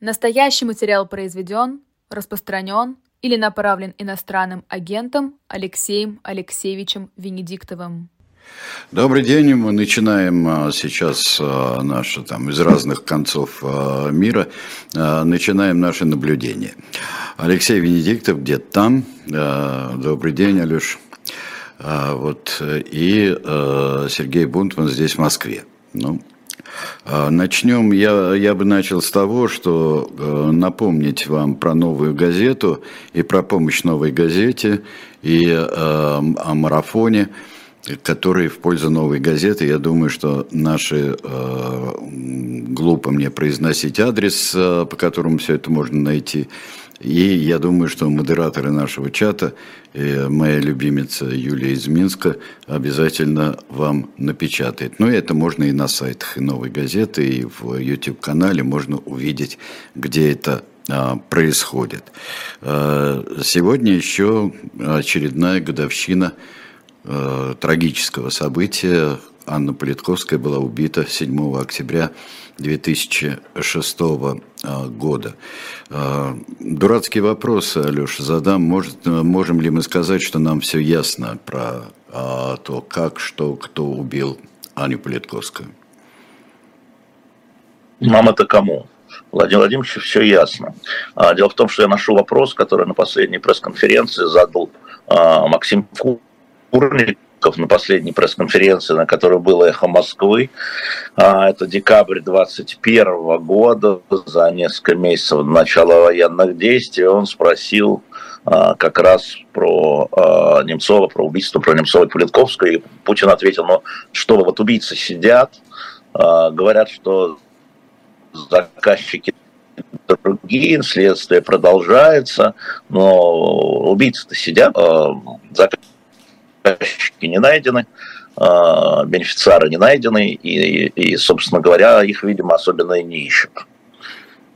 Настоящий материал произведен, распространен или направлен иностранным агентом Алексеем Алексеевичем Венедиктовым. Добрый день, мы начинаем а, сейчас а, наши там из разных концов а, мира, начинаем наши наблюдения. Алексей Венедиктов где-то там. Добрый день, Алеш. Вот, и Сергей Бунтман здесь в Москве. Ну, начнем, я, я бы начал с того, что э, напомнить вам про новую газету и про помощь новой газете, и э, о марафоне, который в пользу новой газеты. Я думаю, что наши э, глупо мне произносить адрес, э, по которому все это можно найти. И я думаю, что модераторы нашего чата, и моя любимица Юлия из Минска, обязательно вам напечатает. Но это можно и на сайтах и «Новой газеты», и в YouTube-канале можно увидеть, где это а, происходит. А, сегодня еще очередная годовщина а, трагического события. Анна Политковская была убита 7 октября 2006 а, года. А, дурацкий вопрос, Алеша, задам. Может, можем ли мы сказать, что нам все ясно про а, то, как, что, кто убил Аню Политковскую? Нам это кому? Владимир Владимирович, все ясно. Дело в том, что я нашел вопрос, который на последней пресс-конференции задал Максим Курник, на последней пресс-конференции, на которой было «Эхо Москвы». А, это декабрь 2021 года, за несколько месяцев до начала военных действий. Он спросил а, как раз про а, Немцова, про убийство, про Немцова и Политковского. И Путин ответил, ну что вот убийцы сидят, говорят, что заказчики другие, следствие продолжается, но убийцы-то сидят, заказчики заказчики не найдены, а, бенефициары не найдены, и, и, собственно говоря, их, видимо, особенно и не ищут.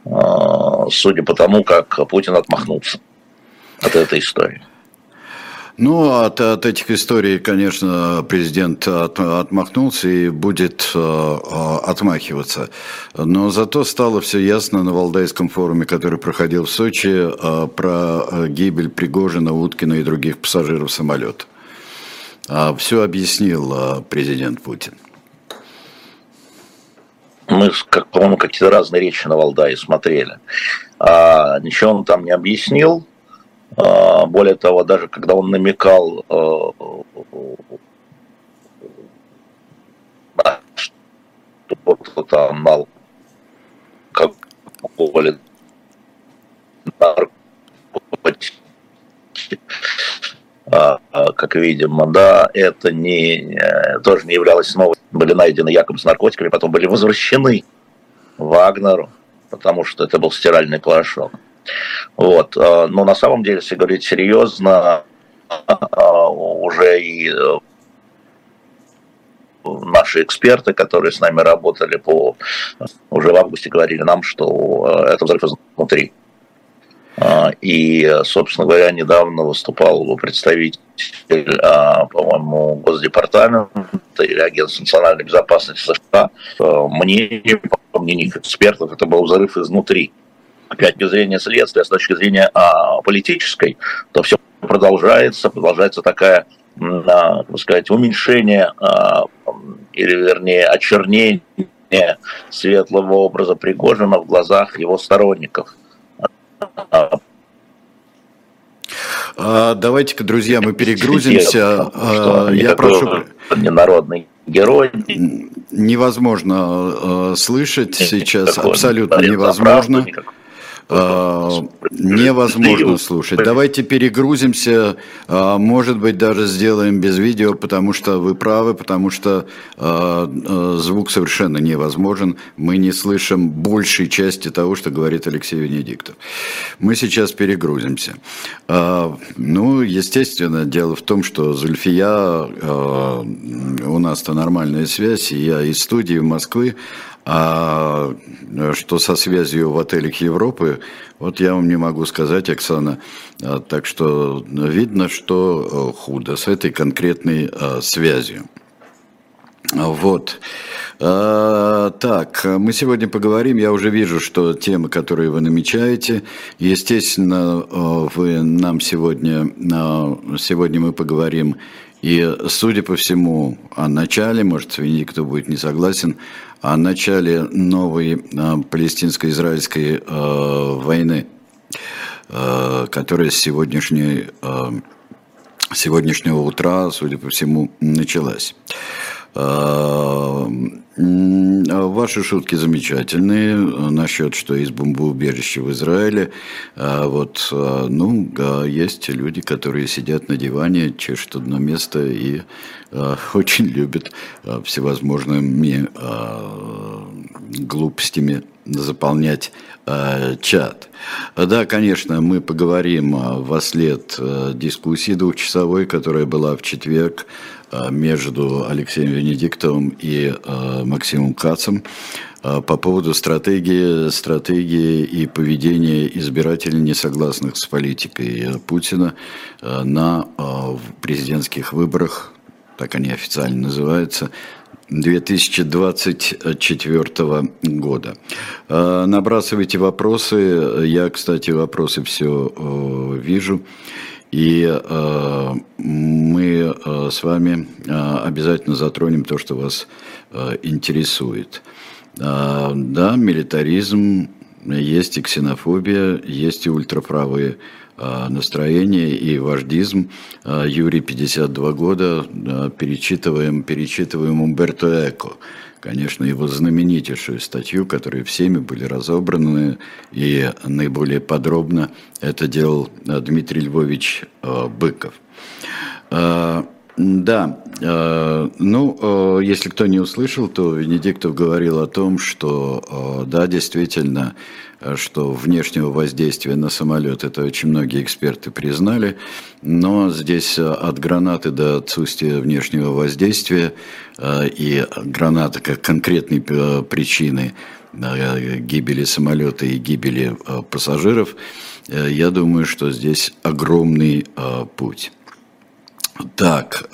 А, судя по тому, как Путин отмахнулся от этой истории. Ну, от, от этих историй, конечно, президент от, отмахнулся и будет э, отмахиваться. Но зато стало все ясно на Валдайском форуме, который проходил в Сочи, э, про гибель Пригожина, Уткина и других пассажиров самолета. А Все объяснил а, президент Путин. Мы, как, по-моему, какие-то разные речи на Валдае смотрели. А, ничего он там не объяснил. А, более того, даже когда он намекал, а, что там мал алкоголь, наркотики, как видим, да, это не, э, тоже не являлось новой. Были найдены якобы с наркотиками, потом были возвращены Вагнеру, потому что это был стиральный порошок. Вот. А, но на самом деле, если говорить серьезно, уже и э, наши эксперты, которые с нами работали по уже в августе говорили нам, что э, это взрыв изнутри. А, и, собственно говоря, недавно выступал представитель, а, по-моему, Госдепартамента или Агентства национальной безопасности США. Мнение, по мнению экспертов, это был взрыв изнутри. Опять, с точки зрения следствия, с точки зрения а, политической, то все продолжается, продолжается такая, как сказать, уменьшение или, вернее, очернение светлого образа Пригожина в глазах его сторонников – а, Давайте-ка, друзья, мы перегрузимся. А, я прошу... Ненародный герой. Невозможно э, слышать сейчас, абсолютно невозможно. А, невозможно слушать. Давайте перегрузимся, а, может быть, даже сделаем без видео, потому что вы правы, потому что а, звук совершенно невозможен. Мы не слышим большей части того, что говорит Алексей Венедиктов. Мы сейчас перегрузимся. Ну, естественно, дело в том, что Зульфия, у нас-то нормальная связь, и я из студии в Москвы, а что со связью в отелях Европы, вот я вам не могу сказать, Оксана. А, так что видно, что э, худо с этой конкретной а, связью. Вот. А, так, мы сегодня поговорим. Я уже вижу, что темы, которые вы намечаете, естественно, вы нам сегодня, сегодня мы поговорим и, судя по всему, о начале, может, кто будет не согласен, о начале новой палестинско-израильской войны, которая с сегодняшней сегодняшнего утра, судя по всему, началась. А, ваши шутки замечательные насчет, что есть бомбоубежище в Израиле. А вот, а, ну, есть люди, которые сидят на диване, чешут одно место и очень любят всевозможными глупостями заполнять э, чат. Да, конечно, мы поговорим э, во след э, дискуссии двухчасовой, которая была в четверг э, между Алексеем Венедиктовым и э, Максимом Кацем э, по поводу стратегии, стратегии и поведения избирателей, не согласных с политикой Путина э, на э, президентских выборах, так они официально называются, 2024 года. Набрасывайте вопросы. Я, кстати, вопросы все э, вижу. И э, мы э, с вами обязательно затронем то, что вас интересует. А, да, милитаризм, есть и ксенофобия, есть и ультраправые а, настроение и вождизм. А, Юрий, 52 года, перечитываем, перечитываем Умберто Эко. Конечно, его знаменитейшую статью, которые всеми были разобраны и наиболее подробно это делал а, Дмитрий Львович Быков. Да, ну, если кто не услышал, то Венедиктов говорил о том, что, да, действительно, что внешнего воздействия на самолет, это очень многие эксперты признали, но здесь э, от гранаты до отсутствия внешнего воздействия э, и граната как конкретной э, причины гибели самолета и гибели пассажиров, я думаю, что здесь огромный путь. Так,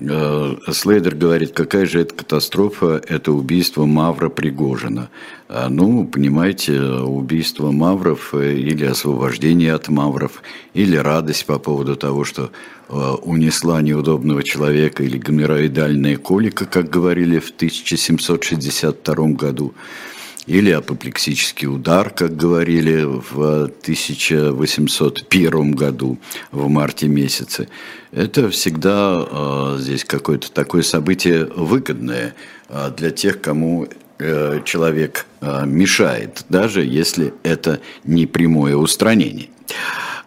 Э, Слейдер говорит, какая же это катастрофа, это убийство Мавра Пригожина. А, ну, понимаете, убийство Мавров э, или освобождение от Мавров, или радость по поводу того, что э, унесла неудобного человека, или гомероидальная колика, как говорили в 1762 году или апоплексический удар, как говорили в 1801 году в марте месяце. Это всегда э, здесь какое-то такое событие выгодное э, для тех, кому э, человек э, мешает, даже если это не прямое устранение.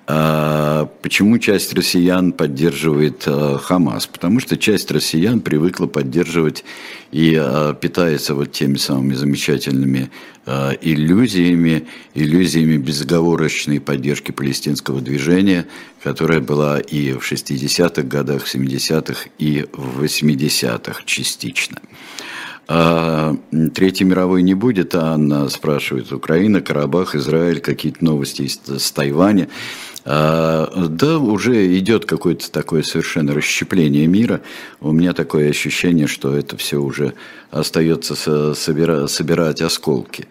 А, почему часть россиян поддерживает а, Хамас? Потому что часть россиян привыкла поддерживать и а, питается вот теми самыми замечательными иллюзиями, иллюзиями безоговорочной поддержки палестинского движения, которая была и в 60-х годах, 70-х и в 80-х частично. Третьей мировой не будет, а Анна спрашивает, Украина, Карабах, Израиль, какие-то новости с Тайваня. А, да, уже идет какое-то такое совершенно расщепление мира. У меня такое ощущение, что это все уже остается собира, собирать осколки.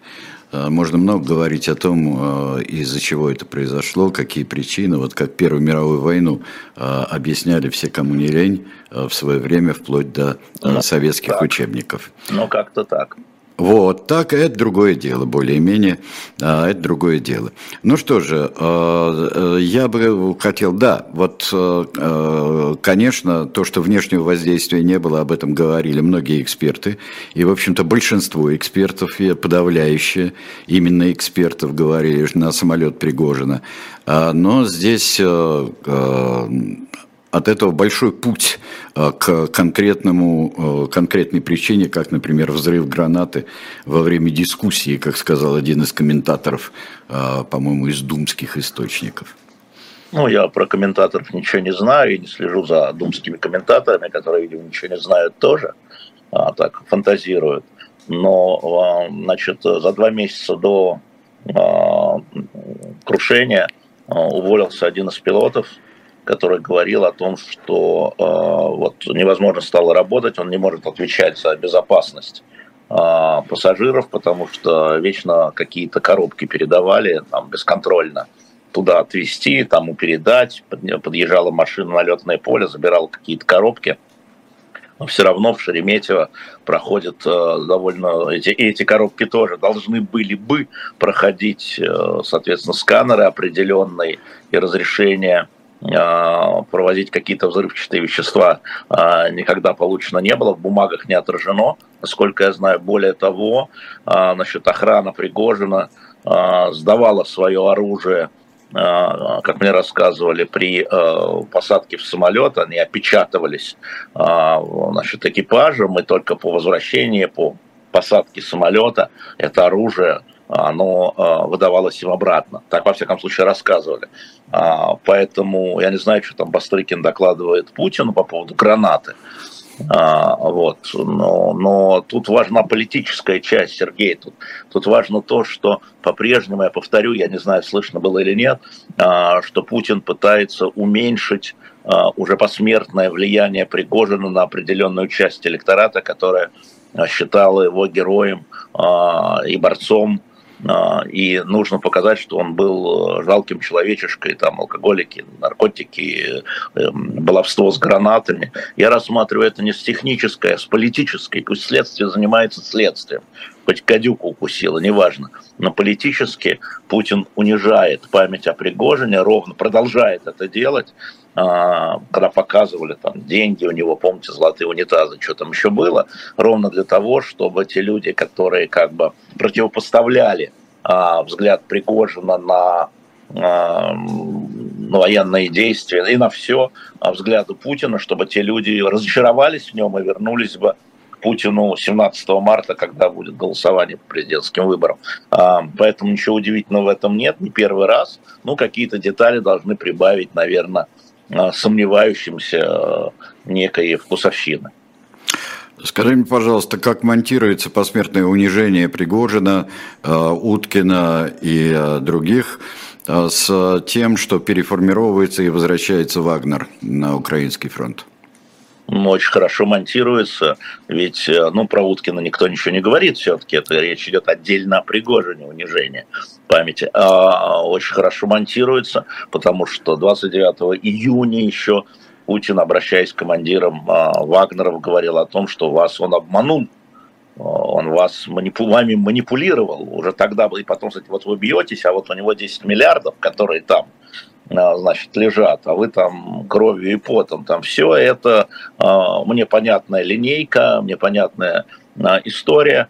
А, можно много говорить о том, а, из-за чего это произошло, какие причины. Вот как Первую мировую войну объясняли все, кому не лень, в свое время, вплоть до ну, советских так. учебников. Ну, как-то так. Вот, так, это другое дело, более-менее, а, это другое дело. Ну что же, а, э, я бы хотел, да, вот, э, э, конечно, то, что внешнего воздействия не было, об этом говорили многие эксперты, и, в общем-то, большинство экспертов, подавляющие именно экспертов говорили на самолет Пригожина, а, но здесь от этого большой путь э, к конкретному, э, конкретной причине, как, например, взрыв гранаты во время дискуссии, как сказал один из комментаторов, э, по-моему, из думских источников. Ну, я про комментаторов ничего не знаю и не слежу за думскими комментаторами, которые, видимо, ничего не знают тоже, а так фантазируют. Но, значит, за два месяца до крушения уволился один из пилотов – который говорил о том, что э, вот невозможно стало работать, он не может отвечать за безопасность э, пассажиров, потому что вечно какие-то коробки передавали там бесконтрольно туда отвезти, тому передать. Подъезжала машина на летное поле, забирала какие-то коробки. Но все равно в Шереметьево проходят э, довольно... Эти, эти коробки тоже должны были бы проходить, э, соответственно, сканеры определенные и разрешения проводить какие-то взрывчатые вещества никогда получено не было, в бумагах не отражено, насколько я знаю. Более того, насчет охраны Пригожина сдавала свое оружие а, как мне рассказывали, при а, посадке в самолет они опечатывались а, значит, экипажем, и только по возвращении, по посадке самолета это оружие оно выдавалось им обратно. Так, во всяком случае, рассказывали. Поэтому я не знаю, что там Бастрыкин докладывает Путину по поводу гранаты. А, вот. но, но тут важна политическая часть, Сергей. Тут, тут важно то, что по-прежнему, я повторю, я не знаю, слышно было или нет, а, что Путин пытается уменьшить а, уже посмертное влияние Пригожина на определенную часть электората, которая считала его героем а, и борцом а, и нужно показать, что он был э, жалким человечешкой, там, алкоголики, наркотики, эм, баловство с гранатами. Я рассматриваю это не с технической, а с политической. Пусть следствие занимается следствием. Хоть кадюку укусила, неважно. Но политически Путин унижает память о Пригожине, ровно продолжает это делать, а, когда показывали там деньги у него, помните, золотые унитазы, что там еще было, ровно для того, чтобы те люди, которые как бы противопоставляли а, взгляд Пригожина на а, на военные действия и на все взгляды Путина, чтобы те люди разочаровались в нем и вернулись бы к Путину 17 марта, когда будет голосование по президентским выборам. Поэтому ничего удивительного в этом нет, не первый раз. Ну, какие-то детали должны прибавить, наверное, а, сомневающимся а, некой вкусовщины. Скажи мне, пожалуйста, как монтируется посмертное унижение Пригожина, а, Уткина и других с тем, что переформировывается и возвращается Вагнер на украинский фронт? Очень хорошо монтируется, ведь э, ну, про Уткина никто ничего не говорит. Все-таки, это речь идет отдельно о Пригожине, унижении памяти. А, очень хорошо монтируется, потому что 29 июня еще Путин, обращаясь к командирам а, Вагнеров, говорил о том, что вас он обманул, он вас манипу, вами манипулировал. Уже тогда, и потом, кстати, вот вы бьетесь, а вот у него 10 миллиардов, которые там а, значит, лежат, а вы там кровью и потом, там все это а, мне понятная линейка, мне понятная а, история,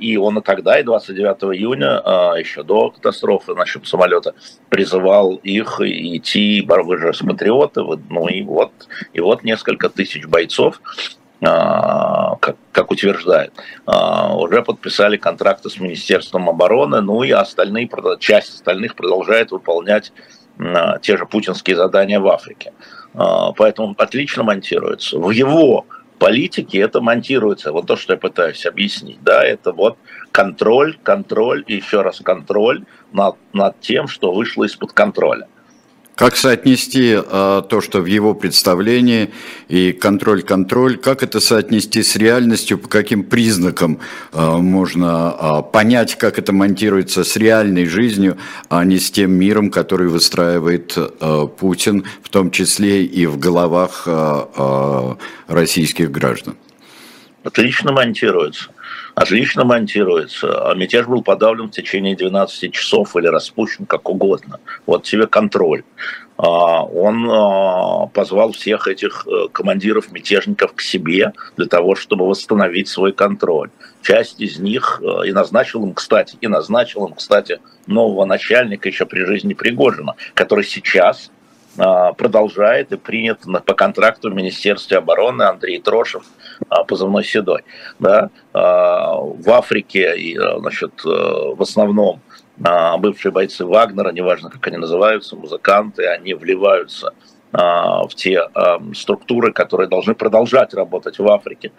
и он и тогда, и 29 июня, еще до катастрофы насчет самолета, призывал их идти, вы же патриоты, ну и вот, и вот несколько тысяч бойцов, как, как утверждает, уже подписали контракты с Министерством обороны, ну и остальные, часть остальных продолжает выполнять те же путинские задания в Африке. А, поэтому отлично монтируется. В его политике это монтируется. Вот то, что я пытаюсь объяснить. Да, это вот контроль, контроль и еще раз контроль над, над тем, что вышло из-под контроля. Как соотнести э, то, что в его представлении и контроль-контроль, как это соотнести с реальностью, по каким признакам э, можно э, понять, как это монтируется с реальной жизнью, а не с тем миром, который выстраивает э, Путин, в том числе и в головах э, э, российских граждан? Отлично монтируется отлично монтируется. А мятеж был подавлен в течение 12 часов или распущен как угодно. Вот тебе контроль. А, он а, позвал всех этих э, командиров мятежников к себе для того, чтобы восстановить свой контроль. Часть из них э, и назначил им, кстати, и назначил им, кстати, нового начальника еще при жизни Пригожина, который сейчас а, продолжает и принят по контракту в Министерстве обороны Андрей Трошев, а, позывной Седой. Да? А, в Африке, значит, в основном бывшие бойцы Вагнера, неважно, как они называются, музыканты, они вливаются в те структуры, которые должны продолжать работать в Африке.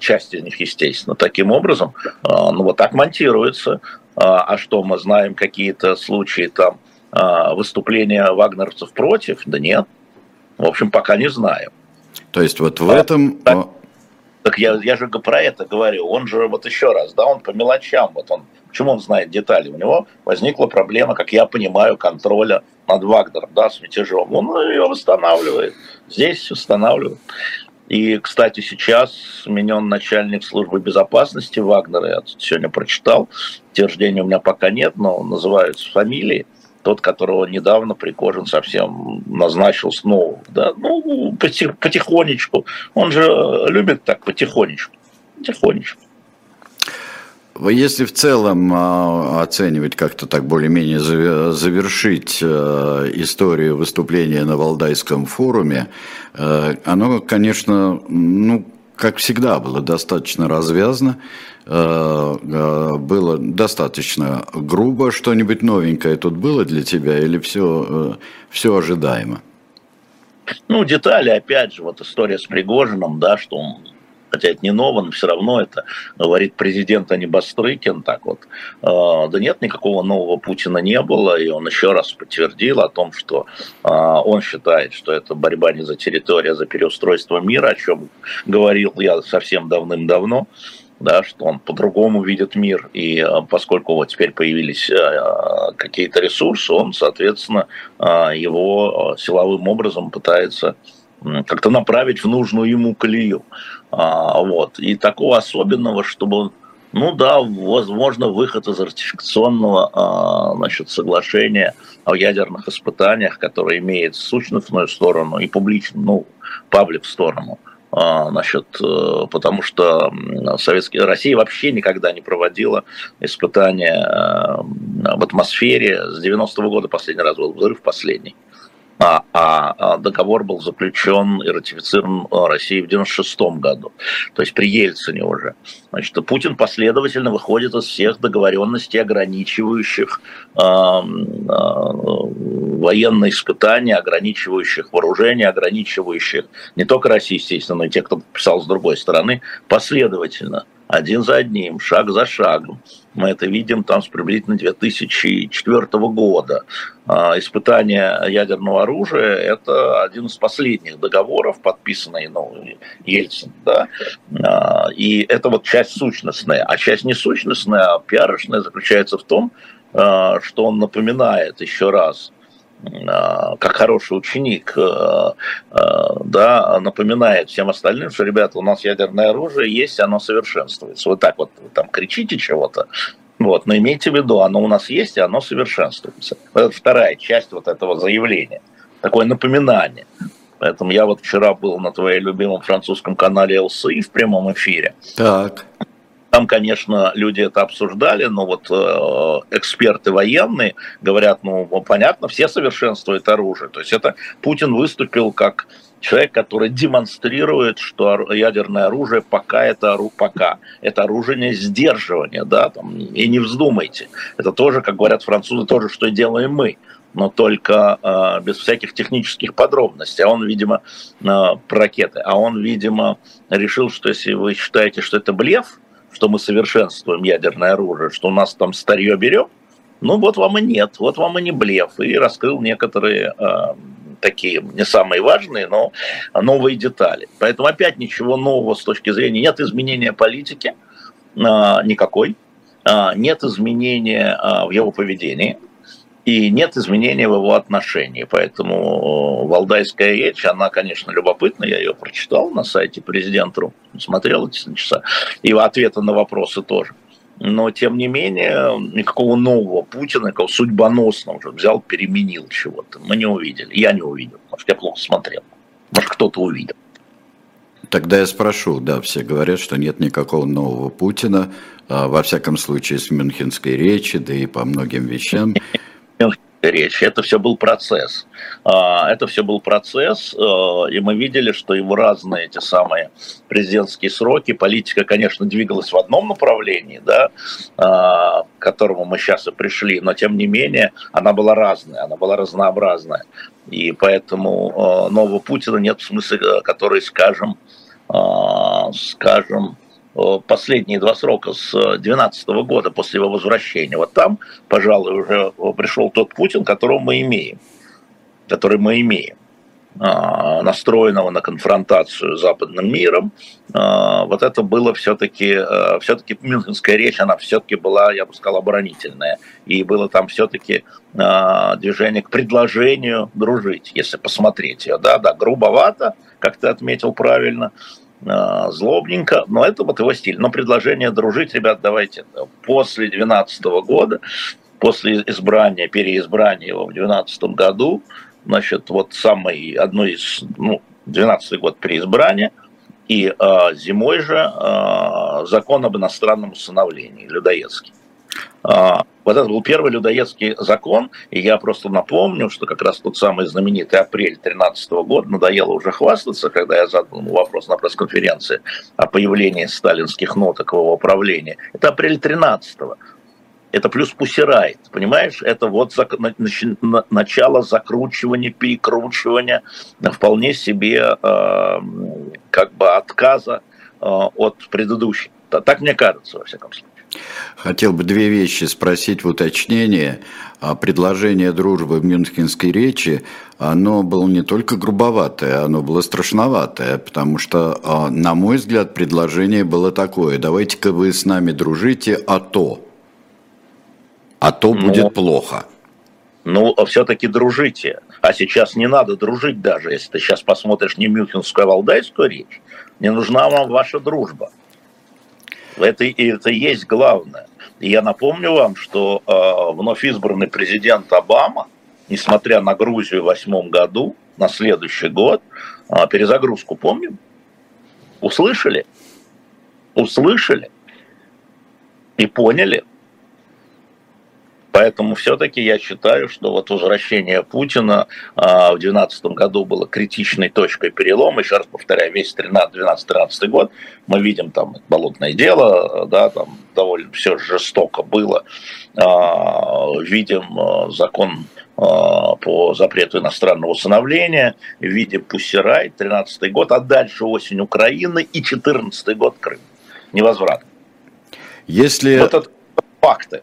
Часть из них, естественно, таким образом. Ну, вот так монтируется. А что мы знаем, какие-то случаи там а, выступления вагнеровцев против? Да нет. В общем, пока не знаем. То есть вот в а, этом... Так, так я, я же про это говорю. Он же, вот еще раз, да, он по мелочам, вот он, почему он знает детали? У него возникла проблема, как я понимаю, контроля над Вагнером, да, с мятежом. Он ее восстанавливает. Здесь восстанавливает. И, кстати, сейчас сменен начальник службы безопасности Вагнера. Я сегодня прочитал. Утверждения у меня пока нет, но называются фамилии. Тот, которого недавно Пригожин совсем назначил снова. Да? Ну, потихонечку. Он же любит так потихонечку. Потихонечку. Если в целом а, оценивать как-то так более-менее завершить э, историю выступления на Валдайском форуме, э, оно, конечно, ну, как всегда, было достаточно развязно, э, было достаточно грубо. Что-нибудь новенькое тут было для тебя или все, все ожидаемо? Ну, детали, опять же, вот история с Пригожиным, да, что он хотя это не ново, но все равно это говорит президент, а не Бастрыкин, так вот. А, да нет, никакого нового Путина не было, и он еще раз подтвердил о том, что а, он считает, что это борьба не за территорию, а за переустройство мира, о чем говорил я совсем давным-давно да, что он по-другому видит мир, и а, поскольку вот теперь появились какие-то ресурсы, он, соответственно, его силовым образом пытается как-то направить в нужную ему колею. А, вот. И такого особенного, чтобы, ну да, возможно, выход из ратификационного а, значит, соглашения о ядерных испытаниях, которое имеет сущностную сторону и публичную, ну, паблик сторону. А, значит, э, потому что Советская Россия вообще никогда не проводила испытания э, в атмосфере. С 90-го года последний раз был взрыв последний а, а, а договор был заключен и ратифицирован а, Россией в 96 году, то есть при Ельцине уже. Значит, Путин последовательно выходит из всех договоренностей, ограничивающих э, э, военные испытания, ограничивающих вооружение, ограничивающих не только Россию, естественно, но и тех, кто подписал с другой стороны, последовательно – один за одним, шаг за шагом. Мы это видим там с приблизительно 2004 года. А, испытание ядерного оружия – это один из последних договоров, подписанный ну, Ельцин. Да? А, и это вот часть сущностная. А часть несущностная, а пиарочная заключается в том, а, что он напоминает еще раз как хороший ученик, а, а, да, напоминает всем остальным, что, ребята, у нас ядерное оружие есть, оно совершенствуется. Вот так вот вы там кричите чего-то, вот, но имейте в виду, оно у нас есть, и оно совершенствуется. Это вторая часть вот этого заявления, такое напоминание. Поэтому я вот вчера был на твоей любимом французском канале ЛСИ в прямом эфире. Так. Там, конечно, люди это обсуждали, но вот э, эксперты военные говорят, ну, понятно, все совершенствуют оружие. То есть это Путин выступил как человек, который демонстрирует, что ядерное оружие пока это оружие, пока это оружие сдерживания, да, там, и не вздумайте. Это тоже, как говорят французы, тоже, что делаем мы но только э, без всяких технических подробностей. А он, видимо, э, про ракеты. А он, видимо, решил, что если вы считаете, что это блеф, что мы совершенствуем ядерное оружие, что у нас там старье берем, ну вот вам и нет, вот вам и не блеф. И раскрыл некоторые э, такие не самые важные, но новые детали. Поэтому опять ничего нового с точки зрения, нет изменения политики э, никакой, э, нет изменения э, в его поведении и нет изменения в его отношении. Поэтому э, Валдайская речь, она, конечно, любопытна, я ее прочитал на сайте президента, смотрел эти часа, и ответы на вопросы тоже. Но, тем не менее, никакого нового Путина, никакого судьбоносного уже взял, переменил чего-то. Мы не увидели. Я не увидел. Может, я плохо смотрел. Может, кто-то увидел. Тогда я спрошу, да, все говорят, что нет никакого нового Путина, а, во всяком случае, с Мюнхенской речи, да и по многим вещам речь. Это все был процесс. А, это все был процесс, э, и мы видели, что его разные эти самые президентские сроки, политика, конечно, двигалась в одном направлении, да, а, к которому мы сейчас и пришли, но тем не менее она была разная, она была разнообразная. И поэтому э, нового Путина нет в смысле, э, который, скажем, скажем, последние два срока с 2012 года после его возвращения. Вот там, пожалуй, уже пришел тот Путин, которого мы имеем, который мы имеем. а, настроенного на конфронтацию с западным миром, а, вот это было все-таки, все-таки Мюнхенская речь, она все-таки была, я бы сказал, оборонительная. И было там все-таки движение к предложению дружить, если посмотреть ее. Да, да, грубовато, как ты отметил правильно, злобненько, но это вот его стиль. Но предложение дружить, ребят, давайте после 2012 года, после избрания, переизбрания его в 2012 году, значит, вот самый, одно из, ну, 12 год переизбрания, и э, зимой же э, закон об иностранном усыновлении, людоедский. Э, вот это был первый людоедский закон, и я просто напомню, что как раз тот самый знаменитый апрель 2013 года, надоело уже хвастаться, когда я задал ему вопрос на пресс-конференции о появлении сталинских ноток в его управлении. Это апрель 13 -го это плюс пусирайт, понимаешь? Это вот зак- на- начало закручивания, перекручивания вполне себе э, как бы отказа э, от предыдущих. Так мне кажется, во всяком случае. Хотел бы две вещи спросить в уточнение. А предложение дружбы в Мюнхенской речи, оно было не только грубоватое, оно было страшноватое, потому что, а, на мой взгляд, предложение было такое. Давайте-ка вы с нами дружите, а то а то ну, будет плохо. Ну, все-таки дружите. А сейчас не надо дружить даже, если ты сейчас посмотришь не Мюнхенскую, а Валдайскую речь. Не нужна вам ваша дружба. Это, это есть главное. И я напомню вам, что э, вновь избранный президент Обама, несмотря на Грузию в восьмом году, на следующий год, э, перезагрузку помним? Услышали? Услышали? И поняли – Поэтому все-таки я считаю, что вот возвращение Путина а, в 2012 году было критичной точкой перелома. Еще раз повторяю, весь 12-13 год мы видим там болотное дело, да, там довольно все жестоко было. А, видим а, закон по запрету иностранного усыновления, видим Пуссерай, 13 год, а дальше осень Украины и 14 год Крым. Невозврат. Если... Вот это факты.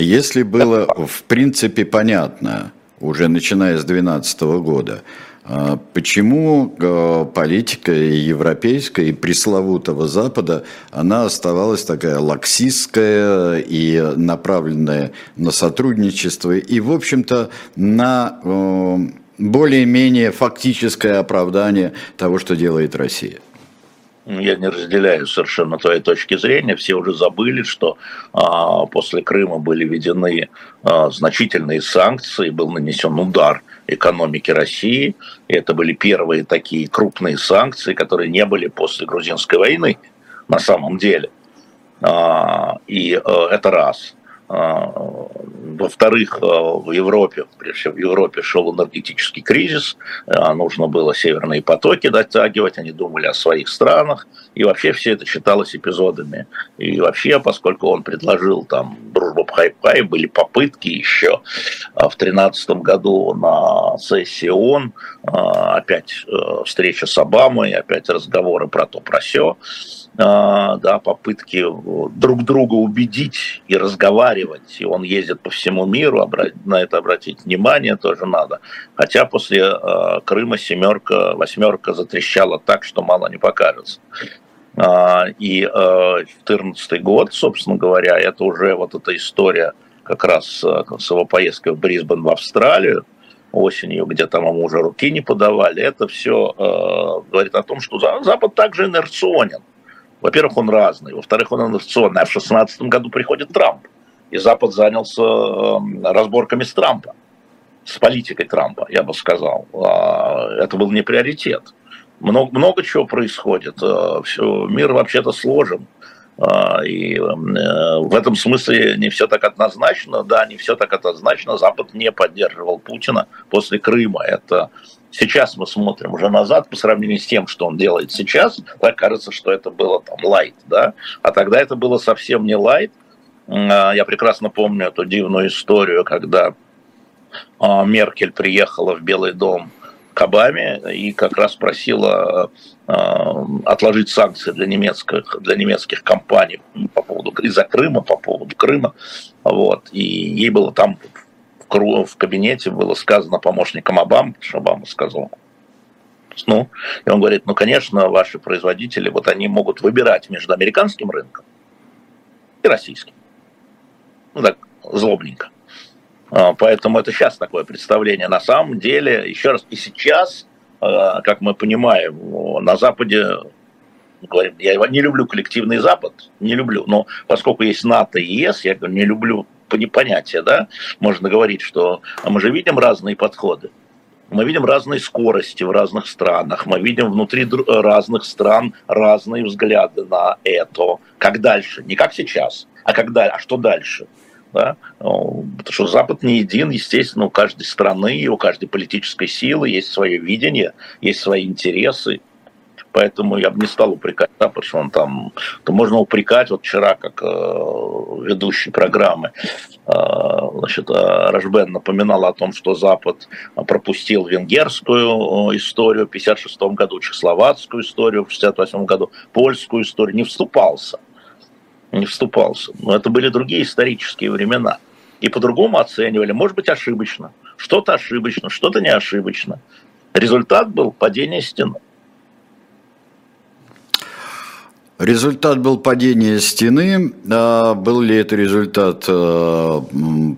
Если было в принципе понятно, уже начиная с 2012 года, а, Почему а, политика европейская, и пресловутого Запада, она оставалась такая лаксистская и направленная на сотрудничество, и, в общем-то, на а, более-менее фактическое оправдание того, что делает Россия? Я не разделяю совершенно твоей точки зрения. Все уже забыли, что а, после Крыма были введены а, значительные санкции, был нанесен удар экономике России. И это были первые такие крупные санкции, которые не были после грузинской войны на самом деле. А, и а, это раз. А, во-вторых, э, в Европе, прежде всего в Европе шел энергетический кризис, э, нужно было северные потоки дотягивать, они думали о своих странах, и вообще все это считалось эпизодами. И вообще, поскольку он предложил там дружбу Пхайпхай, были попытки еще а в 2013 году на сессии ООН, э, опять встреча с Обамой, опять разговоры про то, про все. А, да, попытки друг друга убедить и разговаривать. И он ездит по всему миру, на это обратить внимание тоже надо. Хотя после а, Крыма семерка, восьмерка затрещала так, что мало не покажется. А, и 2014 год, собственно говоря, это уже вот эта история как раз с его поездкой в Брисбен в Австралию, осенью, где там ему уже руки не подавали, это все э, говорит о том, что Запад также инерционен. Во-первых, он разный. Во-вторых, он инновационный. А в 2016 году приходит Трамп. И Запад занялся эм, разборками с Трампа. С политикой Трампа, я бы сказал. А, это был не приоритет. Много, много чего происходит. Э, все, мир вообще-то сложен. А, и э, в этом смысле не все так однозначно. Да, не все так однозначно. Запад не поддерживал Путина после Крыма. Это Сейчас мы смотрим уже назад по сравнению с тем, что он делает сейчас, так кажется, что это было там лайт, да, а тогда это было совсем не лайт. А, я прекрасно помню эту дивную историю, когда а, Меркель приехала в Белый дом к Обаме и как раз просила а, отложить санкции для немецких, для немецких компаний по поводу из-за Крыма, по поводу Крыма. Вот. И ей было там в кабинете было сказано помощником Обамы, что Обама сказал, Ну, и он говорит, ну, конечно, ваши производители, вот они могут выбирать между американским рынком и российским. Ну, так, злобненько. А, поэтому это сейчас такое представление. На самом деле, еще раз, и сейчас, а, как мы понимаем, на Западе говорим, я не люблю коллективный Запад, не люблю, но поскольку есть НАТО и ЕС, я говорю, не люблю понятия, да, можно говорить, что а мы же видим разные подходы. Мы видим разные скорости в разных странах, мы видим внутри разных стран разные взгляды на это. Как дальше? Не как сейчас, а, когда, а что дальше? Да? Потому что Запад не един, естественно, у каждой страны, у каждой политической силы есть свое видение, есть свои интересы. Поэтому я бы не стал упрекать что он там... То можно упрекать, вот вчера, как э, ведущий программы, э, значит, э, Рожбен напоминал о том, что Запад пропустил венгерскую э, историю в 1956 году, чехословацкую историю в 1968 году, польскую историю, не вступался не вступался. Но это были другие исторические времена. И по-другому оценивали, может быть, ошибочно. Что-то ошибочно, что-то не ошибочно. Результат был падение стены. Результат был падение стены. А был ли это результат э,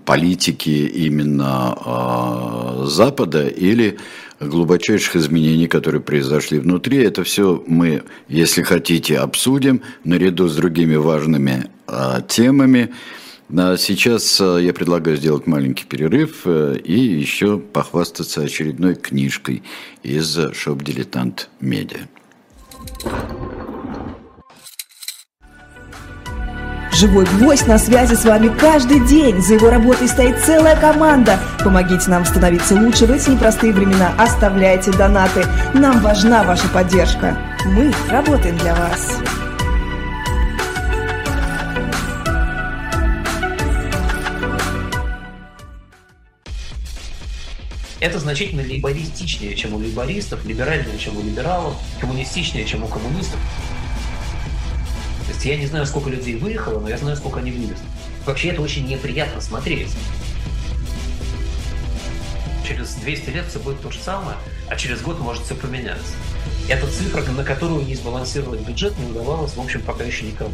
политики именно э, Запада или глубочайших изменений, которые произошли внутри. Это все мы, если хотите, обсудим наряду с другими важными а, темами. А сейчас а, я предлагаю сделать маленький перерыв а, и еще похвастаться очередной книжкой из шоп «Дилетант Медиа». Живой гвоздь на связи с вами каждый день. За его работой стоит целая команда. Помогите нам становиться лучше в эти непростые времена. Оставляйте донаты. Нам важна ваша поддержка. Мы работаем для вас. Это значительно либористичнее, чем у либористов, либеральнее, чем у либералов, коммунистичнее, чем у коммунистов есть я не знаю, сколько людей выехало, но я знаю, сколько они вывезли. Вообще это очень неприятно смотреть. Через 200 лет все будет то же самое, а через год может все поменяться. Это цифра, на которую не сбалансировать бюджет не удавалось, в общем, пока еще никому.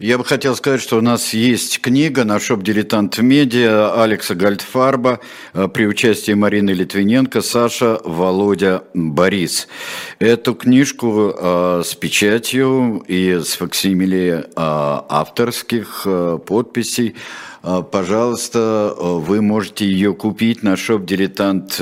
Я бы хотел сказать, что у нас есть книга на shop diletant media Алекса Гольдфарба э, при участии Марины Литвиненко, Саша, Володя, Борис. Эту книжку э, с печатью и с факсимиле э, авторских подписей пожалуйста, вы можете ее купить на shop diletant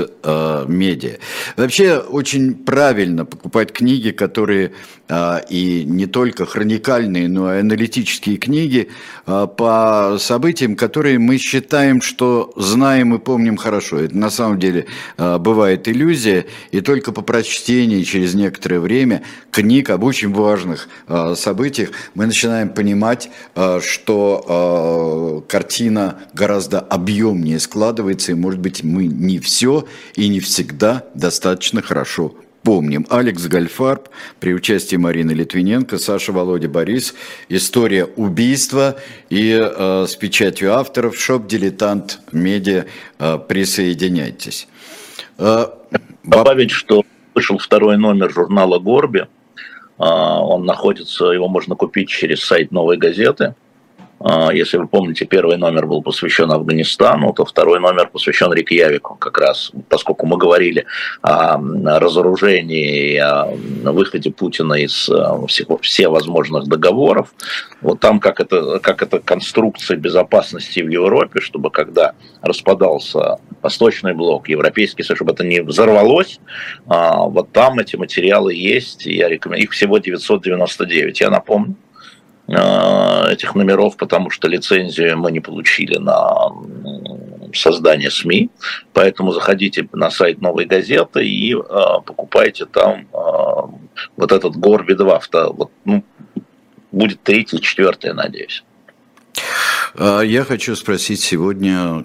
media. Вообще, очень правильно покупать книги, которые и не только хроникальные, но и аналитические книги а, по событиям, которые мы считаем, что знаем и помним хорошо. Это на самом деле а, бывает иллюзия, и только по прочтении через некоторое время книг об очень важных событиях мы начинаем понимать, что картина гораздо объемнее складывается, и, может быть, мы не все и не всегда достаточно хорошо помним. Алекс Гольдфарб при участии Марины Литвиненко, Саша, Володя, Борис. История убийства и э, с печатью авторов. Shop «Дилетант Медиа». Э, присоединяйтесь. Э, Добавить, что вышел второй номер журнала «Горби». Э, он находится, его можно купить через сайт «Новой газеты». А, если вы помните, первый номер был посвящен Афганистану, то второй номер посвящен Рейкьявику, как раз, поскольку мы говорили о разоружении, о выходе Путина из а, всех, всех возможных договоров. Вот там как это, как это конструкция безопасности в Европе, чтобы когда распадался Восточный блок, Европейский Союз, чтобы это не взорвалось, а, вот там эти материалы есть, я рекомендую, их всего 999, я напомню. Э, этих номеров, потому что лицензию мы не получили на создание СМИ, поэтому заходите на сайт Новой газеты и э, покупайте там э, вот этот Горби 2, вот, ну, будет третий, четвертый, надеюсь. А, я хочу спросить, сегодня,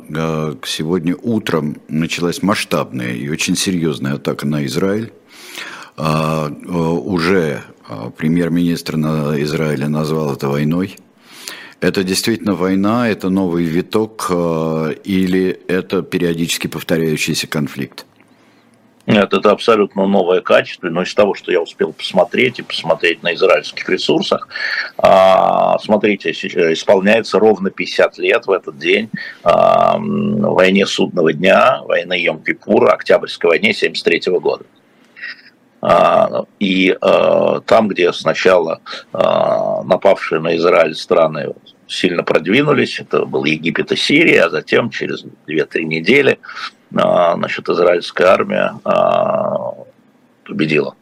сегодня утром началась масштабная и очень серьезная атака на Израиль. А, уже премьер-министр Израиля назвал это войной. Это действительно война, это новый виток или это периодически повторяющийся конфликт? Нет, это абсолютно новое качество, но из того, что я успел посмотреть и посмотреть на израильских ресурсах, а, смотрите, исполняется ровно 50 лет в этот день а, войне судного дня, войны Йом-Кипура, Октябрьской войне 73 года. А, и там, где сначала напавшие на Израиль страны сильно продвинулись, это был Египет и Сирия, а затем через 2-3 недели а, значит, израильская армия а, победила.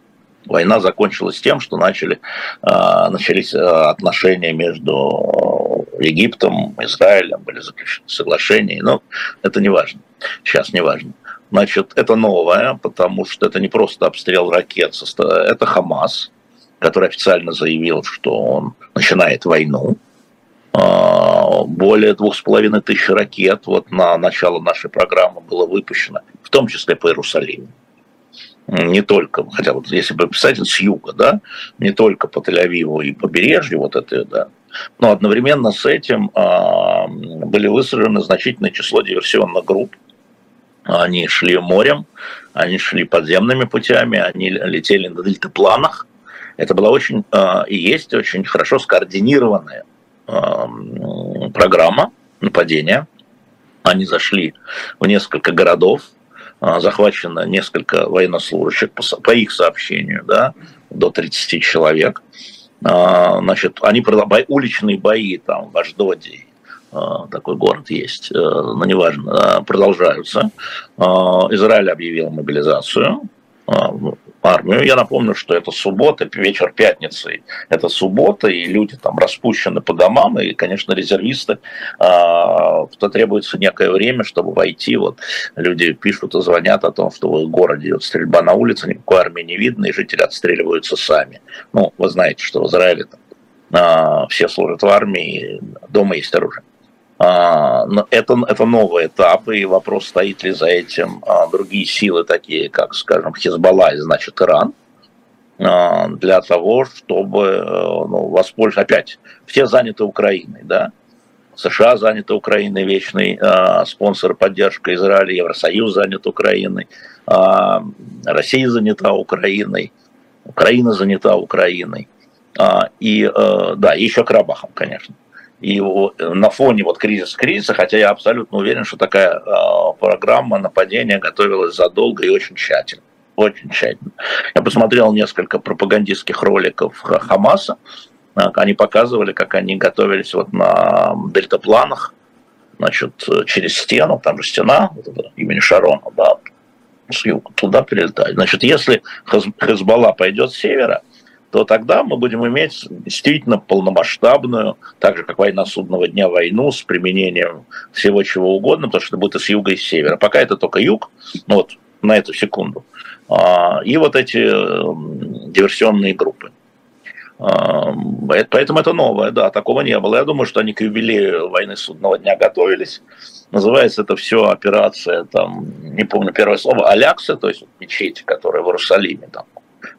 Война закончилась тем, что начали, а, начались отношения между Египтом, Израилем, были заключены соглашения, но это не важно, сейчас не важно. Значит, это новое, потому что это не просто обстрел ракет, это Хамас, который официально заявил, что он начинает войну, а, более двух с половиной тысяч ракет вот на начало нашей программы было выпущено, в том числе по Иерусалиму. Не только, хотя вот если бы писать с юга, да, не только по Тель-Авиву и побережью вот это, да, но одновременно с этим а, были выстроены значительное число диверсионных групп. Они шли морем, они шли подземными путями, они летели на дельтапланах. Это была очень а, и есть очень хорошо скоординированная программа нападения. Они зашли в несколько городов, а, захвачено несколько военнослужащих, по их сообщению, да, до 30 человек. А, значит, они уличные бои там в Аждоде, такой город есть, э, но неважно, продолжаются. Израиль объявил мобилизацию, армию. Я напомню, что это суббота, вечер пятницы. Это суббота, и люди там распущены по домам, и, конечно, резервисты, то требуется некое время, чтобы войти. Вот люди пишут и звонят о том, что в городе идет стрельба на улице, никакой армии не видно, и жители отстреливаются сами. Ну, вы знаете, что в Израиле там, все служат в армии, дома есть оружие. А, это, это новый этап, и вопрос, стоит ли за этим а, другие силы, такие как, скажем, Хизбалла и, значит, Иран, а, для того, чтобы э, ну, воспользоваться, опять, все заняты Украиной, да, США заняты Украиной, вечный э, спонсор поддержка Израиля, Евросоюз занят Украиной, э, Россия занята Украиной, Украина занята Украиной. Э, и, э, да, еще Карабахом, конечно. И на фоне вот кризиса кризиса, хотя я абсолютно уверен, что такая э, программа нападения готовилась задолго и очень тщательно. Очень тщательно. Я посмотрел несколько пропагандистских роликов Хамаса. Они показывали, как они готовились вот на дельтапланах, значит, через стену, там же стена, имени Шарона, да, с юга, туда перелетать. Значит, если Хезбалла пойдет с севера, то тогда мы будем иметь действительно полномасштабную, так же как война судного дня, войну с применением всего чего угодно, потому что это будет и с юга, и с севера. Пока это только юг, ну вот на эту секунду. А, и вот эти диверсионные группы. А, поэтому это новое, да, такого не было. Я думаю, что они к юбилею войны судного дня готовились. Называется это все операция, там, не помню первое слово, Алякса, то есть мечеть, которая в Иерусалиме, там,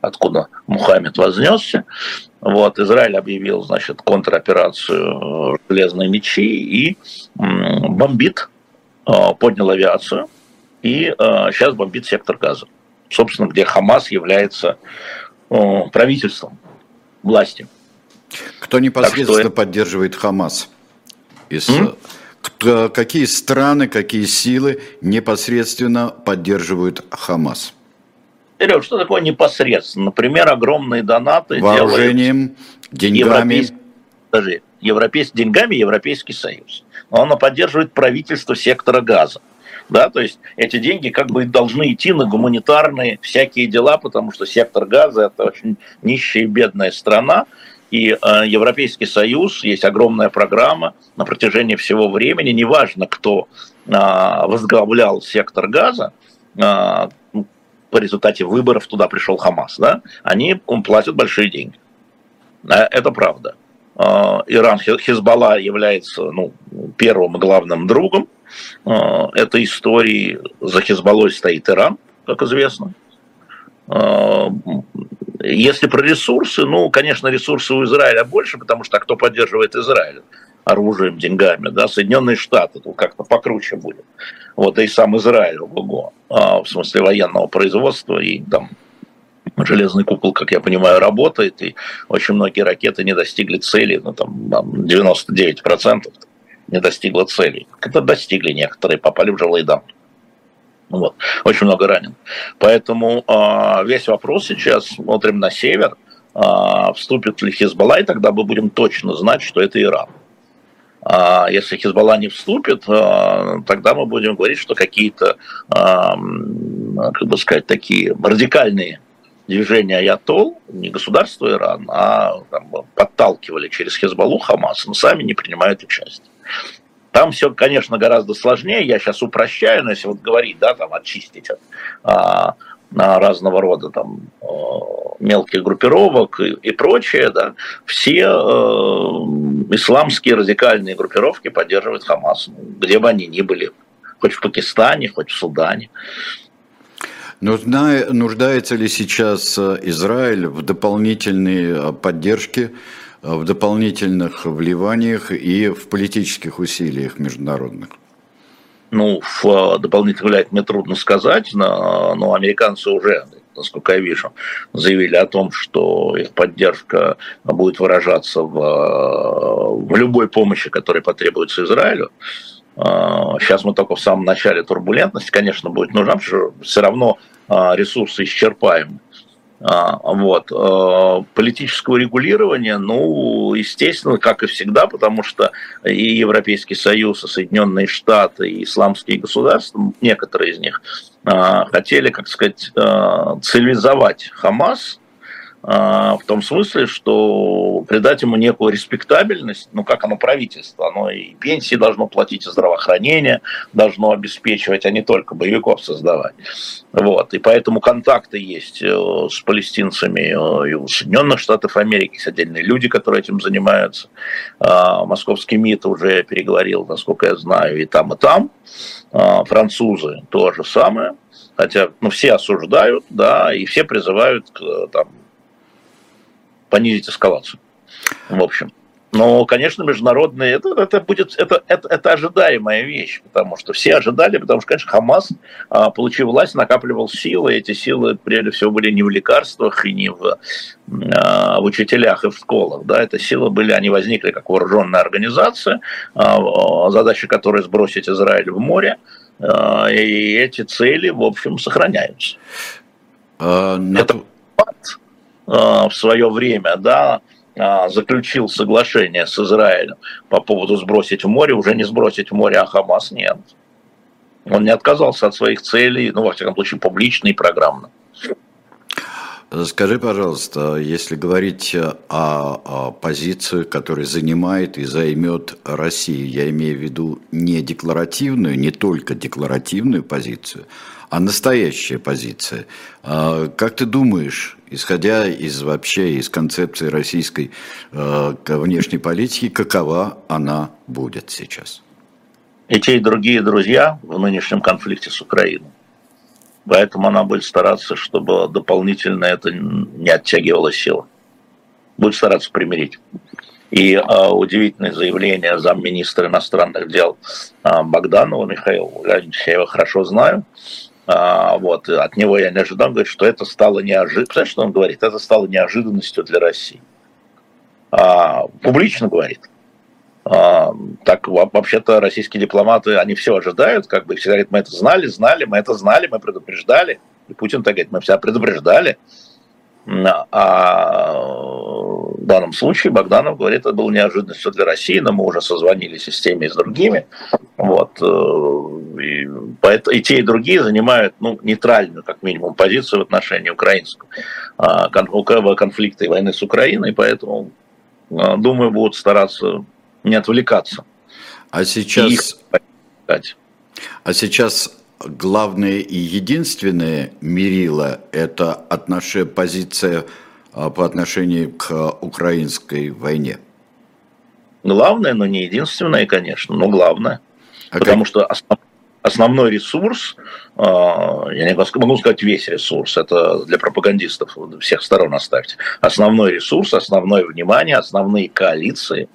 откуда Мухаммед вознесся. Вот, Израиль объявил, значит, контроперацию «Железные мечи» и бомбит, а, поднял авиацию и сейчас а, бомбит сектор газа. Собственно, где Хамас является правительством, властью. Кто непосредственно что... поддерживает Хамас? Из... Кто, какие страны, какие силы непосредственно поддерживают Хамас? Сереж, что такое непосредственно? Например, огромные донаты Вооружением, деньгами. Европейский, подожди, европейский, деньгами Европейский Союз. Но он поддерживает правительство сектора газа. Да, то есть эти деньги как бы должны идти на гуманитарные всякие дела, потому что сектор газа это очень нищая и бедная страна, и э, Европейский Союз, есть огромная программа на протяжении всего времени, неважно, кто э, возглавлял сектор газа, э, по результате выборов туда пришел Хамас, да, они платят большие деньги. Это правда. Иран, Хизбалла является ну, первым главным другом этой истории. За Хизбаллой стоит Иран, как известно. Если про ресурсы, ну, конечно, ресурсы у Израиля больше, потому что а кто поддерживает Израиль? Оружием, деньгами, да, Соединенные Штаты, тут как-то покруче будет. Вот, и сам Израиль, ого, а, в смысле военного производства, и там железный кукол, как я понимаю, работает, и очень многие ракеты не достигли цели, ну, там, 99% не достигло целей. Это достигли некоторые, попали в жилые дома. Вот. Очень много ранен. Поэтому э, весь вопрос сейчас смотрим на север, э, вступит ли Хизбалла, и тогда мы будем точно знать, что это Иран. А если Хизбалла не вступит, а, тогда мы будем говорить, что какие-то, а, как бы сказать, такие радикальные движения Аятол, не государство Иран, а там, подталкивали через Хизбаллу Хамас, но сами не принимают участие. Там все, конечно, гораздо сложнее. Я сейчас упрощаю, но если вот говорить, да, там очистить от на разного рода там э, мелких группировок и, прочее, да, все э, исламские радикальные группировки поддерживают Хамас, где бы они ни были, хоть в Пакистане, хоть в Судане. Нужна, нуждается ли сейчас э, Израиль в дополнительной поддержке, в дополнительных вливаниях и в политических усилиях международных? Ну, в э, дополнительно влияние мне трудно сказать, но, но американцы уже, насколько я вижу, заявили о том, что их поддержка будет выражаться в, э, в любой помощи, которая потребуется Израилю. Сейчас э, мы только в самом начале турбулентности, конечно, будет нужна, потому что все равно ресурсы исчерпаемы. А, вот. Э, политического регулирования, ну, естественно, как и всегда, потому что и Европейский Союз, и Соединенные Штаты, и исламские государства, некоторые из них, а, хотели, как сказать, э, цивилизовать Хамас, в том смысле, что придать ему некую респектабельность, ну как оно правительство, оно и пенсии должно платить, и здравоохранение должно обеспечивать, а не только боевиков создавать. Вот. И поэтому контакты есть э, с палестинцами э, и у Соединенных Штатов Америки, есть отдельные люди, которые этим занимаются. А, московский МИД уже переговорил, насколько я знаю, и там, и там. А, французы то же самое хотя ну, все осуждают, да, и все призывают к там, понизить эскалацию. В общем. Но, конечно, международные, это, это будет, это, это, это ожидаемая вещь, потому что все ожидали, потому что, конечно, Хамас, а, получив власть, накапливал силы, эти силы, прежде всего, были не в лекарствах и не в, а, в учителях и в школах, да, это силы были, они возникли как вооруженная организация, а, задача которой сбросить Израиль в море, и эти цели, в общем, сохраняются. А, это Э, в свое время, да, э, заключил соглашение с Израилем по поводу сбросить в море, уже не сбросить в море, а Хамас нет. Он не отказался от своих целей, ну, во всяком случае, публично и программно. Скажи, пожалуйста, если говорить о, о позиции, которую занимает и займет Россия, я имею в виду не декларативную, не только декларативную позицию, а настоящая позиция. А как ты думаешь, исходя из вообще из концепции российской э, внешней политики, какова она будет сейчас? И те, и другие друзья в нынешнем конфликте с Украиной. Поэтому она будет стараться, чтобы дополнительно это не оттягивало силы. Будет стараться примирить. И э, удивительное заявление замминистра иностранных дел э, Богданова Михаила я его хорошо знаю, а, вот, от него я не ожидал, говорит, что это стало неожиданностью. Знаешь, что он говорит? Это стало неожиданностью для России. А, публично говорит. А, так вообще-то российские дипломаты, они все ожидают, как бы все говорят, мы это знали, знали, мы это знали, мы предупреждали. И Путин так говорит, мы все предупреждали. А в данном случае Богданов говорит, это было неожиданностью для России, но мы уже созвонились и с теми, и с другими. Вот. Э, и, поэтому, и те, и другие занимают ну, нейтральную, как минимум, позицию в отношении украинского а, конфликта и войны с Украиной, поэтому, а, думаю, будут стараться не отвлекаться. А сейчас... А сейчас главное и единственное мерило – это отношение, позиция а, по отношению к украинской войне? Главное, но не единственное, конечно, но главное. А потому как... что основ, основной ресурс, э, я не могу сказать весь ресурс, это для пропагандистов всех сторон оставьте. Основной ресурс, основное внимание, основные коалиции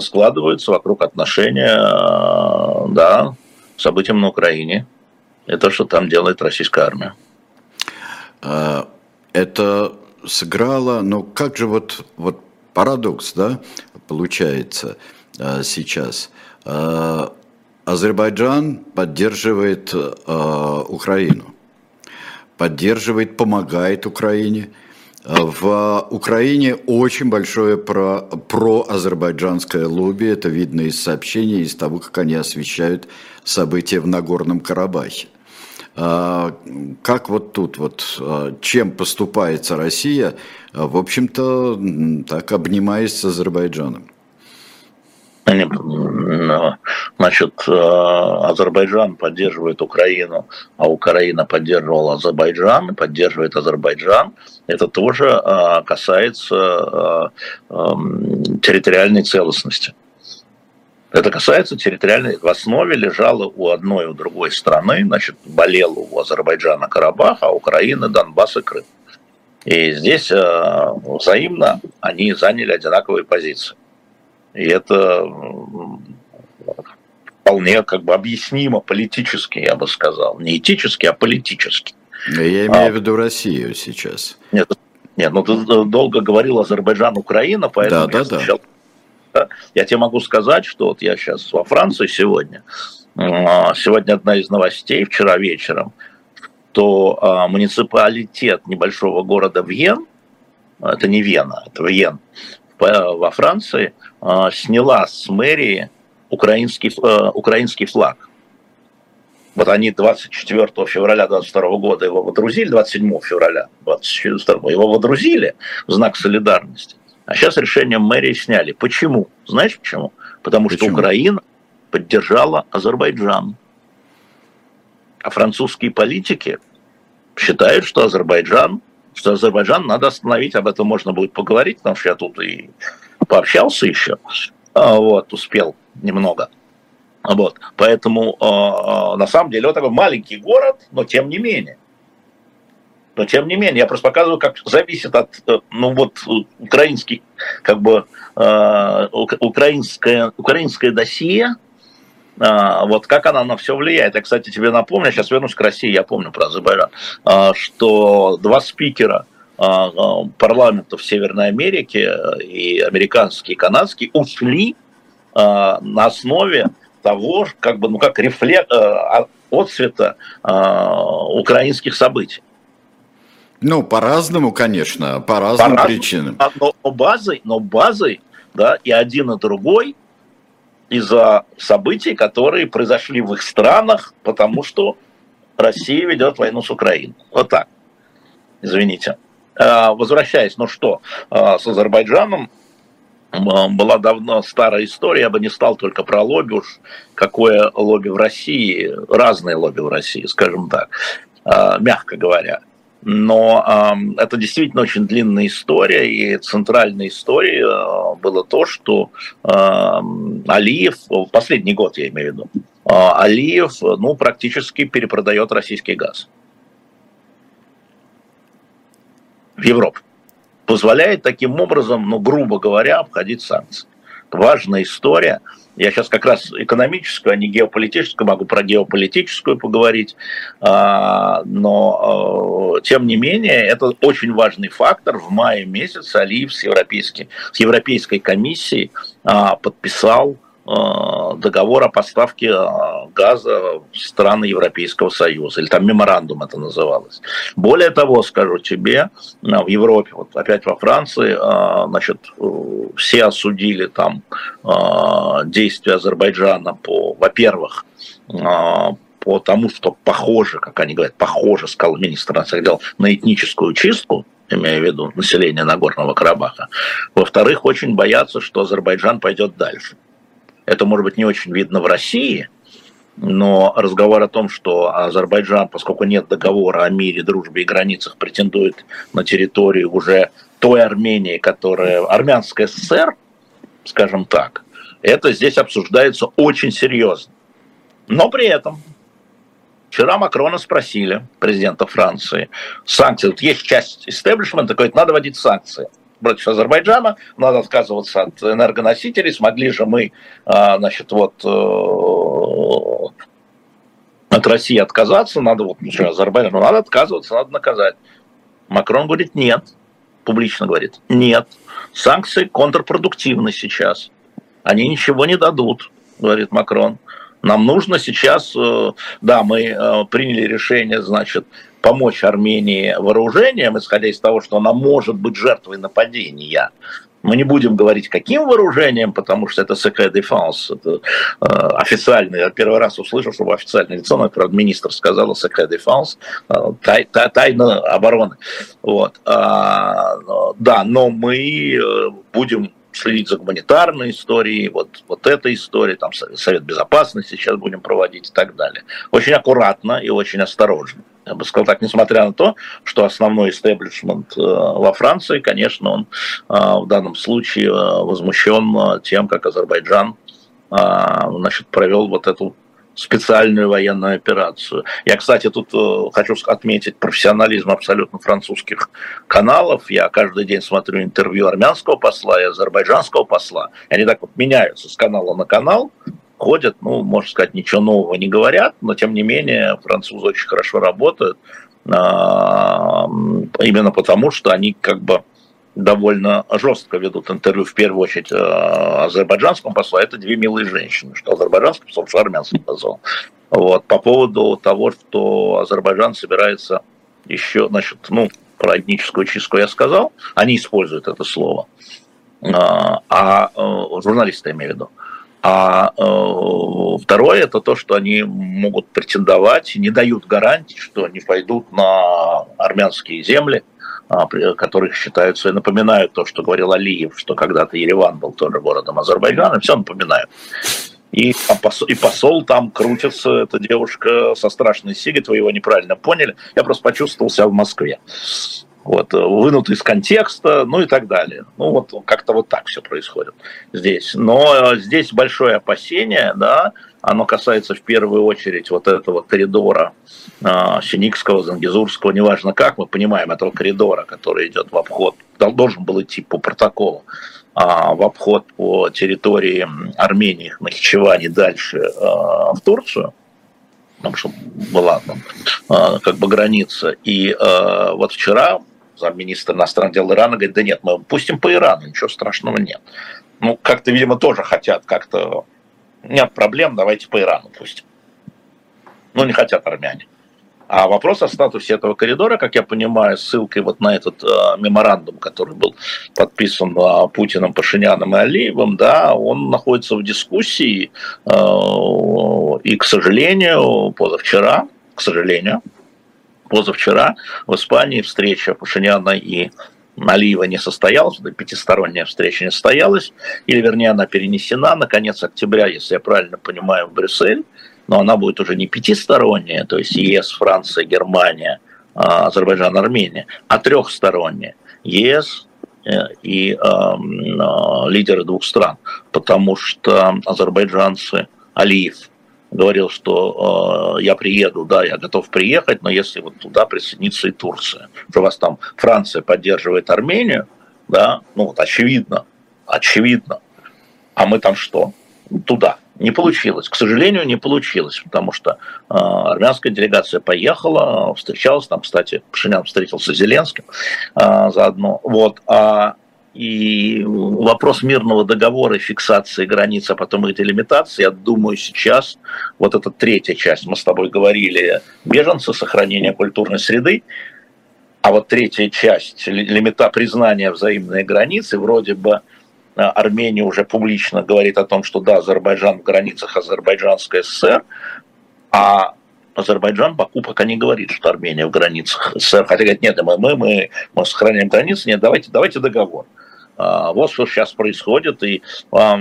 складываются вокруг отношения, да, событиям на Украине. Это что там делает российская армия. А, это сыграло, ну как же вот, вот парадокс, да, получается а, сейчас. А, Азербайджан поддерживает Украину, поддерживает, помогает Украине. В Украине очень большое про, проазербайджанское лобби, это видно из сообщений, из того, как они освещают события в Нагорном Карабахе. А, как вот тут, вот, а, чем поступается Россия, а, в общем-то, так обнимаясь с Азербайджаном? Значит, Азербайджан поддерживает Украину, а Украина поддерживала Азербайджан, поддерживает Азербайджан. Это тоже касается территориальной целостности. Это касается территориальной, в основе лежало у одной и у другой страны, значит, болело у Азербайджана Карабах, а Украины Донбасс и Крым. И здесь э, взаимно они заняли одинаковые позиции. И это вполне как бы объяснимо политически, я бы сказал. Не этически, а политически. Я имею а, в виду Россию сейчас. Нет, нет, ну ты долго говорил Азербайджан-Украина, поэтому да, я да, сначала да я тебе могу сказать, что вот я сейчас во Франции сегодня, а, сегодня одна из новостей, вчера вечером, что а, муниципалитет небольшого города Вьен, это не Вена, это Вьен, во Франции, а, сняла с мэрии украинский, украинский флаг. Вот они 24 февраля 22 года его водрузили, 27 февраля 22 его водрузили в знак солидарности. А сейчас решением мэрии сняли. Почему? Знаешь почему? Потому почему? что Украина поддержала Азербайджан. А французские политики считают, что Азербайджан, что Азербайджан надо остановить, об этом можно будет поговорить, потому что я тут и пообщался еще, а, вот, успел немного. Вот, поэтому а, на самом деле вот такой маленький город, но тем не менее. Но тем не менее, я просто показываю, как зависит от, э, ну вот, украинский, как бы, э, украинское, украинское досье, э, вот как она на все влияет. Я, кстати, тебе напомню, сейчас вернусь к России, я помню про Азербайджан, э, что два спикера э, парламентов Северной Америки, и американский, и канадский, ушли на основе того, как бы, ну как рефлект, э, отцвета э, украинских событий. Ну, по-разному, конечно, по разным по причинам. А, но, базой, но базой, да, и один, и другой из-за событий, которые произошли в их странах, потому что Россия ведет войну с Украиной. Вот так. Извините. А, возвращаясь, ну что, а, с Азербайджаном была давно старая история, я бы не стал только про лобби уж, какое лобби в России, разные лобби в России, скажем так, мягко говоря. Но э, это действительно очень длинная история, и центральной историей э, было то, что э, Алиев, последний год я имею в виду, э, Алиев ну, практически перепродает российский газ в Европу. Позволяет таким образом, ну, грубо говоря, обходить санкции. Важная история – я сейчас как раз экономическую, а не геополитическую, могу про геополитическую поговорить. А, но, а, тем не менее, это очень важный фактор. В мае месяце Алиев с, европейской, с Европейской комиссией а, подписал договор о поставке э, газа в страны Европейского Союза, или там меморандум это называлось. Более того, скажу тебе, э, в Европе, вот опять во Франции, значит, все осудили там действия Азербайджана по, во-первых, по тому, что похоже, как они говорят, похоже, сказал министр иностранных дел, на этническую чистку, имея в виду население Нагорного Карабаха. Во-вторых, очень боятся, что Азербайджан пойдет дальше. Это, может быть, не очень видно в России, но разговор о том, что Азербайджан, поскольку нет договора о мире, дружбе и границах, претендует на территорию уже той Армении, которая армянская ССР, скажем так, Это здесь обсуждается очень серьезно. Но при этом Вчера Макрона спросили, президента Франции, санкции. Вот есть часть истеблишмента, говорит, надо вводить санкции против Азербайджана, надо отказываться от энергоносителей, смогли же мы, а, значит, вот э, от России отказаться, надо вот, ну что, Азербайджану надо отказываться, надо наказать. Макрон говорит, нет, публично говорит, нет, санкции контрпродуктивны сейчас, они ничего не дадут, говорит Макрон. Нам нужно сейчас, э, да, мы э, приняли решение, значит, помочь Армении вооружением, исходя из того, что она может быть жертвой нападения. Мы не будем говорить, каким вооружением, потому что это secret defense, это э, официальный, я первый раз услышал, чтобы официальное лицо, например, министр сказала secret defense, э, тай, тай, тайна обороны. Вот. А, да, но мы будем следить за гуманитарной историей, вот, вот эта история, там Совет Безопасности сейчас будем проводить и так далее. Очень аккуратно и очень осторожно. Я бы сказал так, несмотря на то, что основной истеблишмент э, во Франции, конечно, он э, в данном случае э, возмущен тем, как Азербайджан значит, провел вот эту специальную военную операцию. Я, кстати, тут э, хочу отметить профессионализм абсолютно французских каналов. Я каждый день смотрю интервью армянского посла и азербайджанского посла. Они так вот меняются с канала на канал, ходят, ну, можно сказать, ничего нового не говорят, но тем не менее французы очень хорошо работают, а, именно потому, что они как бы довольно жестко ведут интервью, в первую очередь, э, азербайджанскому послу, а это две милые женщины, что азербайджанский посол, что армянский посол. Вот, по поводу того, что Азербайджан собирается еще, значит, ну, про этническую чистку я сказал, они используют это слово, а, а э, журналисты имею в виду. А э, второе это то, что они могут претендовать, не дают гарантии, что они пойдут на армянские земли, а, которых считаются, и напоминают то, что говорил Алиев, что когда-то Ереван был тоже городом Азербайджана, все напоминают. И, и посол там крутится, эта девушка со страшной сигой, вы его неправильно поняли. Я просто почувствовал себя в Москве. Вот, вынут из контекста, ну и так далее. Ну вот как-то вот так все происходит здесь. Но здесь большое опасение, да, оно касается в первую очередь вот этого коридора э, Синикского, Зангизурского, неважно как, мы понимаем, этого коридора, который идет в обход, должен был идти по протоколу, э, в обход по территории Армении, Нахичевани дальше э, в Турцию, потому что была там э, как бы граница. И вот вчера замминистра иностранных дел Ирана говорит, да нет, мы пустим по Ирану, ничего страшного нет. Ну, как-то, видимо, тоже хотят как-то нет проблем, давайте по Ирану пустим. Ну, не хотят армяне. А вопрос о статусе этого коридора, как я понимаю, ссылкой вот на этот э, меморандум, который был подписан э, Путиным, Пашиняном и Алиевым, да, он находится в дискуссии. Э, и, к сожалению, позавчера, к сожалению, позавчера в Испании встреча Пашиняна и Алиева не состоялась, пятисторонняя встреча не состоялась, или, вернее, она перенесена на конец октября, если я правильно понимаю, в Брюссель, но она будет уже не пятисторонняя, то есть ЕС, Франция, Германия, а, Азербайджан, Армения, а трехсторонняя. ЕС э, и э, э, лидеры двух стран, потому что азербайджанцы, Алиев – говорил, что э, я приеду, да, я готов приехать, но если вот туда присоединится и Турция, что у вас там Франция поддерживает Армению, да, ну вот очевидно, очевидно, а мы там что? Туда. Не получилось. К сожалению, не получилось, потому что э, армянская делегация поехала, встречалась, там, кстати, Пашинян встретился с Зеленским э, заодно. Вот, а и вопрос мирного договора фиксации границ, а потом их делимитации, я думаю, сейчас вот эта третья часть, мы с тобой говорили, беженцы, сохранение культурной среды, а вот третья часть, лимита признания взаимной границы, вроде бы э, Армения уже публично говорит о том, что да, Азербайджан в границах Азербайджанской ССР, а Азербайджан Баку пока не говорит, что Армения в границах СССР. Хотя говорит, нет, мы, мы, мы, мы сохраняем границы, нет, давайте, давайте договор. А, вот что сейчас происходит, и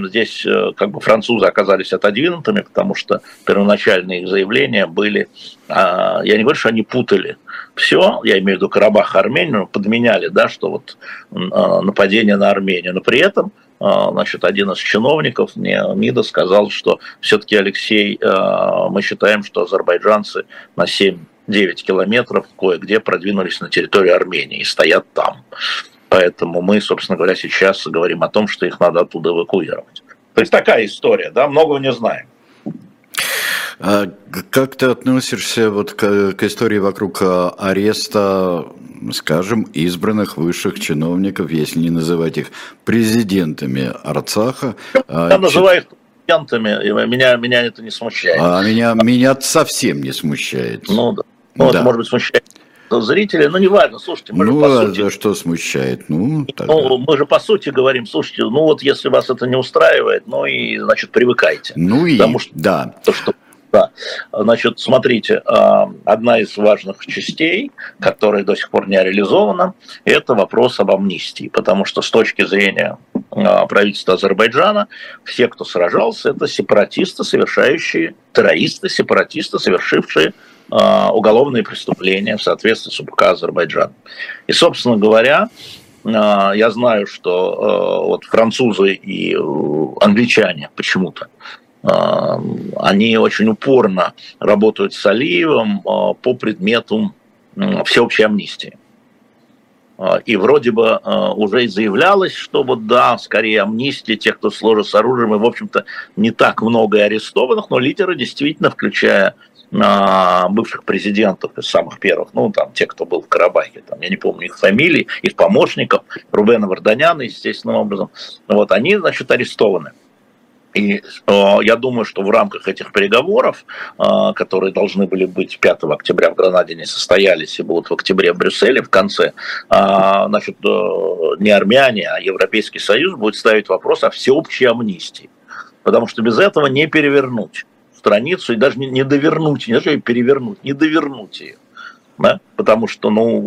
здесь э, как бы французы оказались отодвинутыми, потому что первоначальные их заявления были, а, я не говорю, что они путали все, я имею в виду Карабах, Армению, подменяли, да, что вот а, нападение на Армению, но при этом значит, один из чиновников мне МИДа сказал, что все-таки, Алексей, мы считаем, что азербайджанцы на 7 9 километров кое-где продвинулись на территорию Армении и стоят там. Поэтому мы, собственно говоря, сейчас говорим о том, что их надо оттуда эвакуировать. То есть такая история, да, многого не знаем. А как ты относишься вот к, к истории вокруг а, ареста, скажем, избранных высших чиновников, если не называть их президентами Арцаха? А, Я называю их президентами, меня, меня это не смущает. А меня, меня совсем не смущает. Ну да. Ну, да. это, может быть, смущает зрителей, но неважно, слушайте, мы ну, же по а сути... что смущает? Ну, тогда... ну, мы же по сути говорим, слушайте, ну вот если вас это не устраивает, ну и, значит, привыкайте. Ну и, Потому что, да. То, что да. Значит, смотрите, а, одна из важных частей, которая до сих пор не реализована, это вопрос об амнистии. Потому что с точки зрения а, правительства Азербайджана, все, кто сражался, это сепаратисты, совершающие, террористы, сепаратисты, совершившие уголовные преступления в соответствии с УПК Азербайджана. И, собственно говоря, я знаю, что вот французы и э, англичане почему-то они очень упорно работают с Алиевым а, по предмету всеобщей амнистии. А, и вроде бы а, уже и заявлялось, что вот да, скорее амнистия тех, кто сложит с оружием, и, в общем-то, не так много арестованных, но лидеры действительно, включая бывших президентов из самых первых, ну, там, те, кто был в Карабахе, там, я не помню их фамилии, их помощников, Рубена Варданяна, естественным образом, вот, они, значит, арестованы. И э, я думаю, что в рамках этих переговоров, э, которые должны были быть 5 октября в Гранаде, не состоялись и будут в октябре в Брюсселе в конце, э, значит, э, не армяне, а Европейский Союз будет ставить вопрос о всеобщей амнистии. Потому что без этого не перевернуть страницу и даже не, не довернуть, не даже перевернуть, не довернуть ее. Да? Потому что, ну,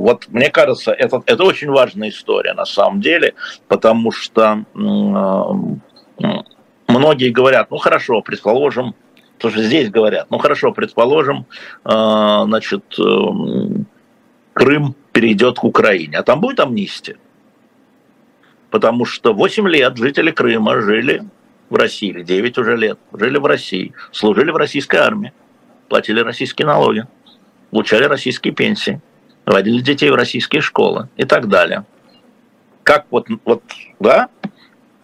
вот мне кажется, это, это очень важная история на самом деле, потому что э, многие говорят, ну хорошо, предположим, тоже здесь говорят, ну хорошо, предположим, э, значит, э, Крым перейдет к Украине, а там будет амнистия. Потому что 8 лет жители Крыма жили в России, или 9 уже лет, жили в России, служили в российской армии, платили российские налоги, получали российские пенсии, водили детей в российские школы и так далее. Как вот, вот да,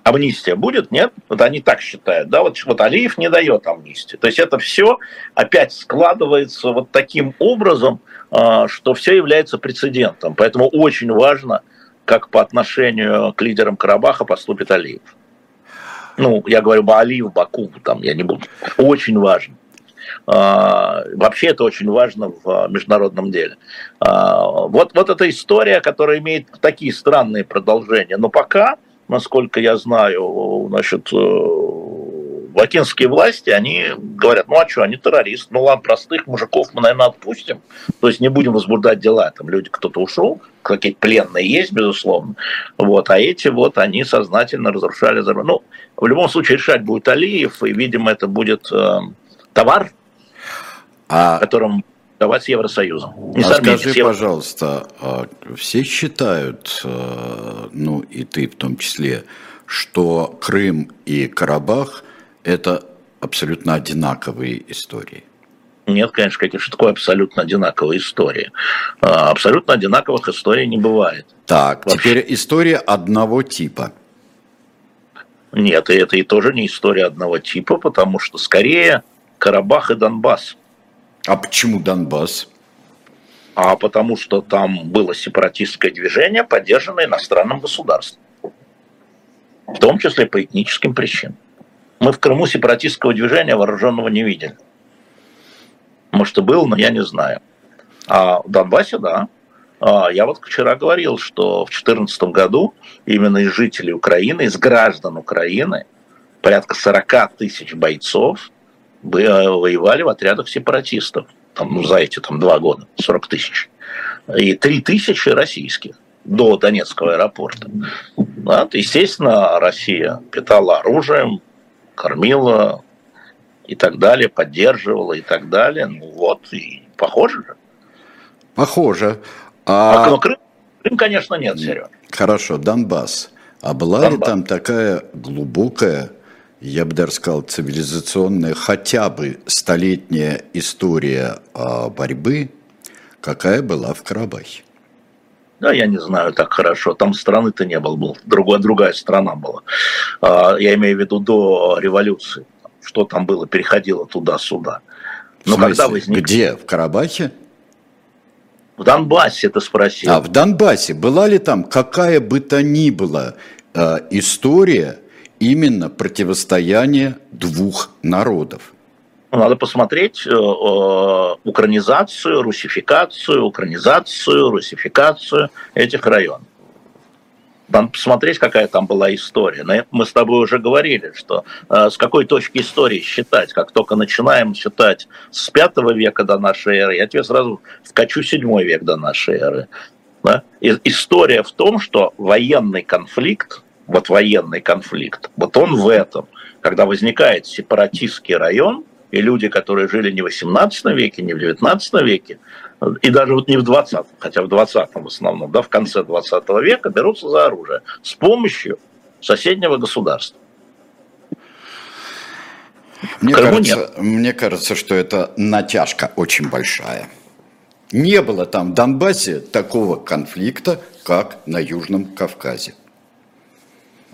амнистия будет, нет? Вот они так считают, да, вот, вот Алиев не дает амнистии. То есть это все опять складывается вот таким образом, а, что все является прецедентом. Поэтому очень важно, как по отношению к лидерам Карабаха поступит Алиев. Ну, я говорю Алиев, Баку, там, я не буду. Очень важно. А, вообще это очень важно в международном деле. А, вот, вот эта история, которая имеет такие странные продолжения. Но пока насколько я знаю, значит, латинские власти, они говорят, ну а что, они террористы, ну ладно, простых мужиков мы, наверное, отпустим, то есть не будем возбуждать дела, там люди, кто-то ушел, какие-то пленные есть, безусловно, вот, а эти вот, они сознательно разрушали, ну, в любом случае решать будет Алиев, и, видимо, это будет э, товар, а... которым давать с Евросоюзом. Не а с Арменией, скажи, с Евро... пожалуйста, а все считают, э, ну и ты в том числе, что Крым и Карабах – это абсолютно одинаковые истории? Нет, конечно, какие что такое абсолютно одинаковые истории. А, абсолютно одинаковых историй не бывает. Так, Вообще. теперь история одного типа. Нет, и это и тоже не история одного типа, потому что скорее Карабах и Донбасс – а почему Донбасс? А потому что там было сепаратистское движение, поддержанное иностранным государством. В том числе по этническим причинам. Мы в Крыму сепаратистского движения вооруженного не видели. Может, и был, но я не знаю. А в Донбассе, да. А я вот вчера говорил, что в 2014 году именно из жителей Украины, из граждан Украины, порядка 40 тысяч бойцов воевали в отрядах сепаратистов там, ну, за эти там, два года, 40 тысяч. И 3 тысячи российских до Донецкого аэропорта. Да, естественно, Россия питала оружием, кормила и так далее, поддерживала и так далее. Ну вот, и похоже же. Похоже. А... А Крым, Крым, конечно, нет, Серега. Хорошо, Донбасс. А была ли там такая глубокая, я бы даже сказал, цивилизационная, хотя бы столетняя история борьбы, какая была в Карабахе? Да, я не знаю так хорошо. Там страны-то не было, был другая, другая страна была. А, я имею в виду до революции. Что там было, переходило туда-сюда. Но когда возник... Где? В Карабахе? В Донбассе ты спросил. А в Донбассе была ли там какая бы то ни была э, история именно противостояния двух народов? Надо посмотреть э, э, укранизацию, русификацию, укранизацию, русификацию этих районов. Надо посмотреть, какая там была история. Мы с тобой уже говорили, что э, с какой точки истории считать. Как только начинаем считать с пятого века до нашей эры, я тебе сразу вкачу седьмой век до нашей эры. Да? И, история в том, что военный конфликт, вот военный конфликт, вот он в этом. Когда возникает сепаратистский район – и люди, которые жили не в 18 веке, не в 19 веке, и даже вот не в 20 хотя в 20 в основном, да, в конце 20 века берутся за оружие с помощью соседнего государства. Мне кажется, мне кажется, что это натяжка очень большая. Не было там в Донбассе такого конфликта, как на Южном Кавказе.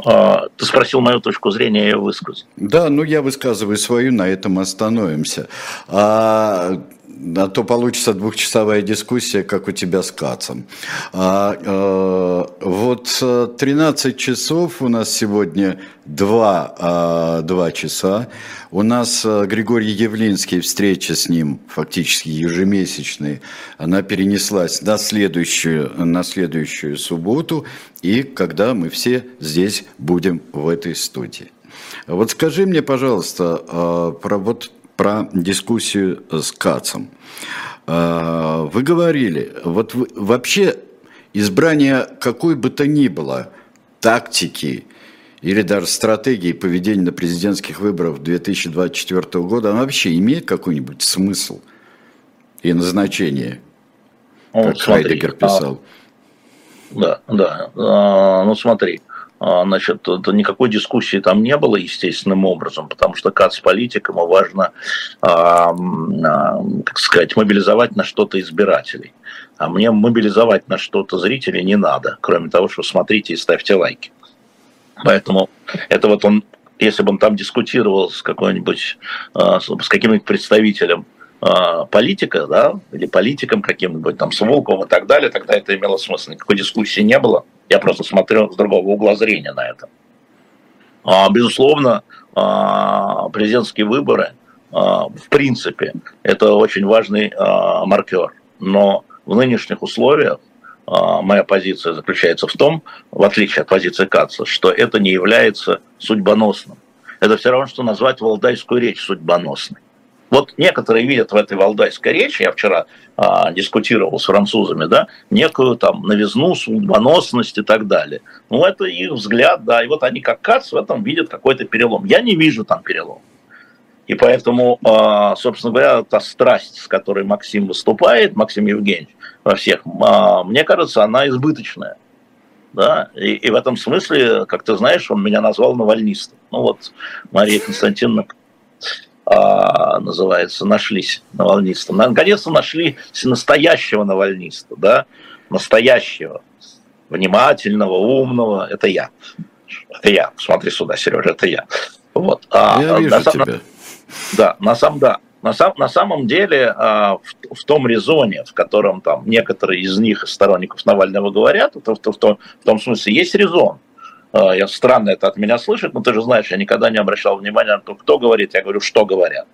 А, ты спросил мою точку зрения, я ее высказал. Да, ну я высказываю свою, на этом остановимся. А, а то получится двухчасовая дискуссия, как у тебя с Кацом. А, а, вот 13 часов у нас сегодня 2, а, 2 часа. У нас Григорий Явлинский, встреча с ним фактически ежемесячная, она перенеслась на следующую, на следующую субботу, и когда мы все здесь будем в этой студии. Вот скажи мне, пожалуйста, про вот про дискуссию с Кацем. А, вы говорили, вот вы, вообще избрание какой бы то ни было тактики или даже стратегии поведения на президентских выборах 2024 года, она вообще имеет какой-нибудь смысл и назначение, ну, как смотри, Хайдегер писал? А, да, да. А, ну смотри, а, значит, никакой дискуссии там не было естественным образом, потому что КАЦ политик, ему важно, а, а, как сказать, мобилизовать на что-то избирателей. А мне мобилизовать на что-то зрителей не надо, кроме того, что смотрите и ставьте лайки. Поэтому это вот он, если бы он там дискутировал с какой-нибудь, с каким-нибудь представителем политика, да, или политиком каким-нибудь, там, с Волковым и так далее, тогда это имело смысл. Никакой дискуссии не было. Я просто смотрю с другого угла зрения на это. А, безусловно, а, президентские выборы, а, в принципе, это очень важный маркер. Но в нынешних условиях моя позиция заключается в том, в отличие от позиции Каца, что это не является судьбоносным. Это все равно, что назвать валдайскую речь судьбоносной. Вот некоторые видят в этой валдайской речи, я вчера а, дискутировал с французами, да, некую там новизну, судьбоносность и так далее. Ну, это их взгляд, да, и вот они как Кац в этом видят какой-то перелом. Я не вижу там перелом. И поэтому, а, собственно говоря, та страсть, с которой Максим выступает, Максим Евгеньевич, во всех, а, мне кажется, она избыточная. Да? И, и в этом смысле, как ты знаешь, он меня назвал навальнистом. Ну вот, Мария Константиновна называется, нашлись навальнистом. Наконец-то нашли настоящего навальниста, да, настоящего, внимательного, умного. Это я. Это я. Смотри сюда, Сережа, это я. Вот. А, я вижу на, тебя. Да, на самом, да. На, сам, на самом деле а, в, в том резоне, в котором там некоторые из них, сторонников Навального, говорят, это в, в, в, в том смысле есть резон. А, я странно это от меня слышать, но ты же знаешь, я никогда не обращал внимания на то, кто говорит, я говорю, что говорят.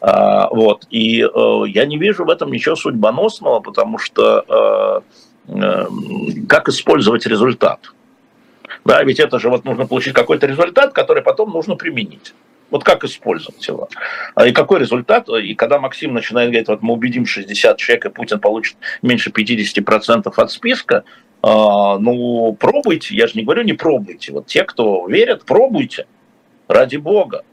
А, вот. И э, я не вижу в этом ничего судьбоносного, потому что э, э, как использовать результат? Да, ведь это же вот нужно получить какой-то результат, который потом нужно применить. Вот как использовать его? А, и какой результат? И когда Максим начинает говорить, вот мы убедим 60 человек, и Путин получит меньше 50% от списка, ну, пробуйте, я же не говорю, не пробуйте. Вот те, кто верят, пробуйте, ради бога.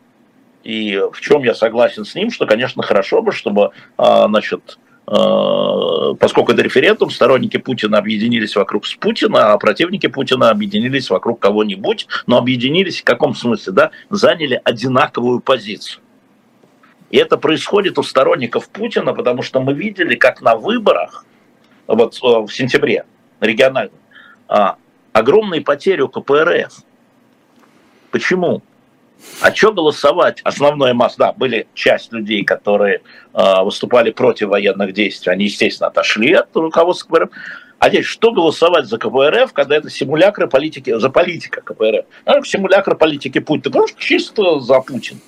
И в чем я согласен с ним, что, конечно, хорошо бы, чтобы, а, значит, Э, поскольку это референдум, сторонники Путина объединились вокруг Путина, а противники Путина объединились вокруг кого-нибудь, но объединились в каком смысле, да, заняли одинаковую позицию. И это происходит у сторонников Путина, потому что мы видели, как на выборах, вот э, в сентябре, региональных, а, огромные потери у КПРФ. Почему? А что голосовать? Основная масса, да, были часть людей, которые э, выступали против военных действий, они, естественно, отошли от руководства КПРФ. А здесь что голосовать за КПРФ, когда это симулякры политики, за политика КПРФ? Ну, симулякры политики Путина, потому что чисто за Путина.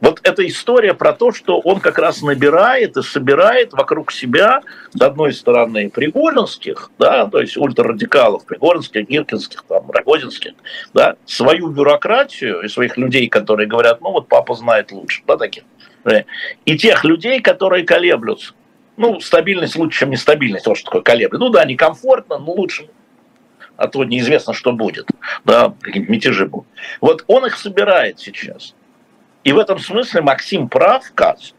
Вот эта история про то, что он как раз набирает и собирает вокруг себя, с одной стороны, пригоринских, да, то есть ультрарадикалов, пригоринских, гиркинских, там, рогозинских, да, свою бюрократию и своих людей, которые говорят, ну вот папа знает лучше, да, таких. И тех людей, которые колеблются. Ну, стабильность лучше, чем нестабильность, вот что такое колеблет. Ну да, некомфортно, но лучше а то неизвестно, что будет, да, какие-нибудь мятежи будут. Вот он их собирает сейчас. И в этом смысле Максим прав, Кац,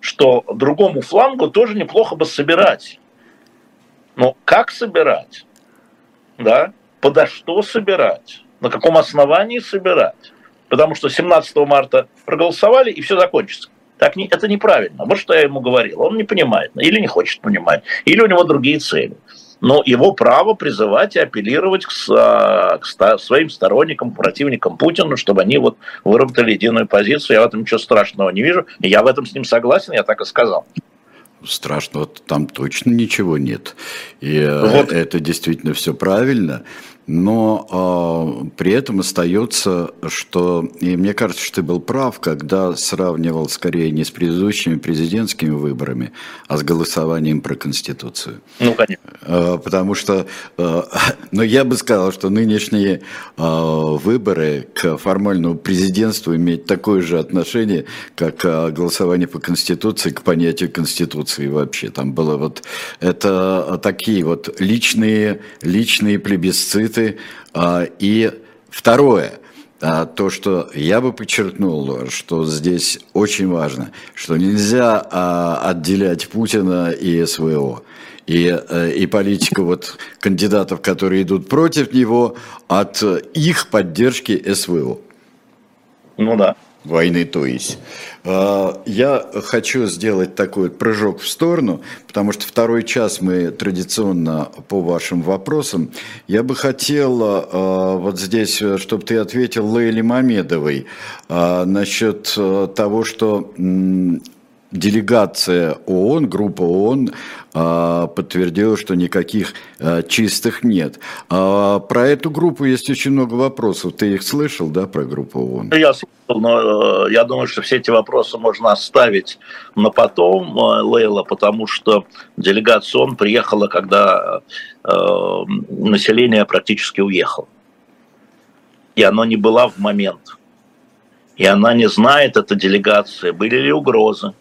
что другому флангу тоже неплохо бы собирать. Но как собирать? Да? Подо что собирать? На каком основании собирать? Потому что 17 марта проголосовали, и все закончится. Так не, это неправильно. Вот что я ему говорил. Он не понимает, или не хочет понимать, или у него другие цели но его право призывать и апеллировать к, к своим сторонникам, противникам Путина, чтобы они вот выработали единую позицию. Я в этом ничего страшного не вижу. Я в этом с ним согласен, я так и сказал страшного там точно ничего нет. И э, вот. это действительно все правильно. Но э, при этом остается, что, и мне кажется, что ты был прав, когда сравнивал скорее не с предыдущими президентскими выборами, а с голосованием про Конституцию. Ну, конечно. Э, потому что, э, но я бы сказал, что нынешние э, выборы к формальному президентству имеют такое же отношение, как э, голосование по Конституции к понятию Конституции вообще. Там было вот, это такие вот личные, личные плебисциты, конфликты. А, и второе, а, то, что я бы подчеркнул, что здесь очень важно, что нельзя а, отделять Путина и СВО и, э, и политику вот кандидатов, которые идут против него, от их поддержки СВО. Ну да войны, то есть. А, я хочу сделать такой прыжок в сторону, потому что второй час мы традиционно по вашим вопросам. Я бы хотел а, вот здесь, чтобы ты ответил Лейле Мамедовой а, насчет того, что делегация ООН, группа ООН а, подтвердила, что никаких а, чистых нет. А, про эту группу есть очень много вопросов. Ты их слышал, да, про группу ООН? Я слышал, но э, я думаю, что все эти вопросы можно оставить на потом, э, Лейла, потому что делегация ООН приехала, когда э, население практически уехало. И оно не была в момент. И она не знает, эта делегация, были ли угрозы,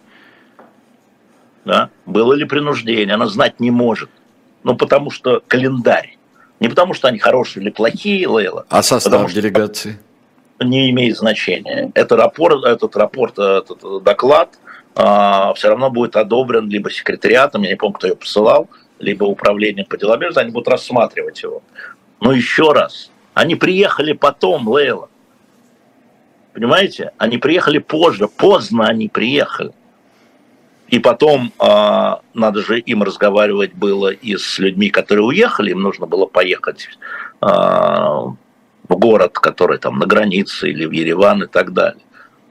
да, было ли принуждение, она знать не может. Ну, потому что календарь. Не потому, что они хорошие или плохие, Лейла. А состав делегации? Не имеет значения. Это рапорт, этот рапорт, этот доклад а, все равно будет одобрен либо секретариатом, я не помню, кто ее посылал, либо управлением по делам они будут рассматривать его. Но еще раз, они приехали потом, Лейла. Понимаете? Они приехали позже, поздно они приехали. И потом э, надо же им разговаривать было и с людьми, которые уехали, им нужно было поехать э, в город, который там на границе или в Ереван и так далее.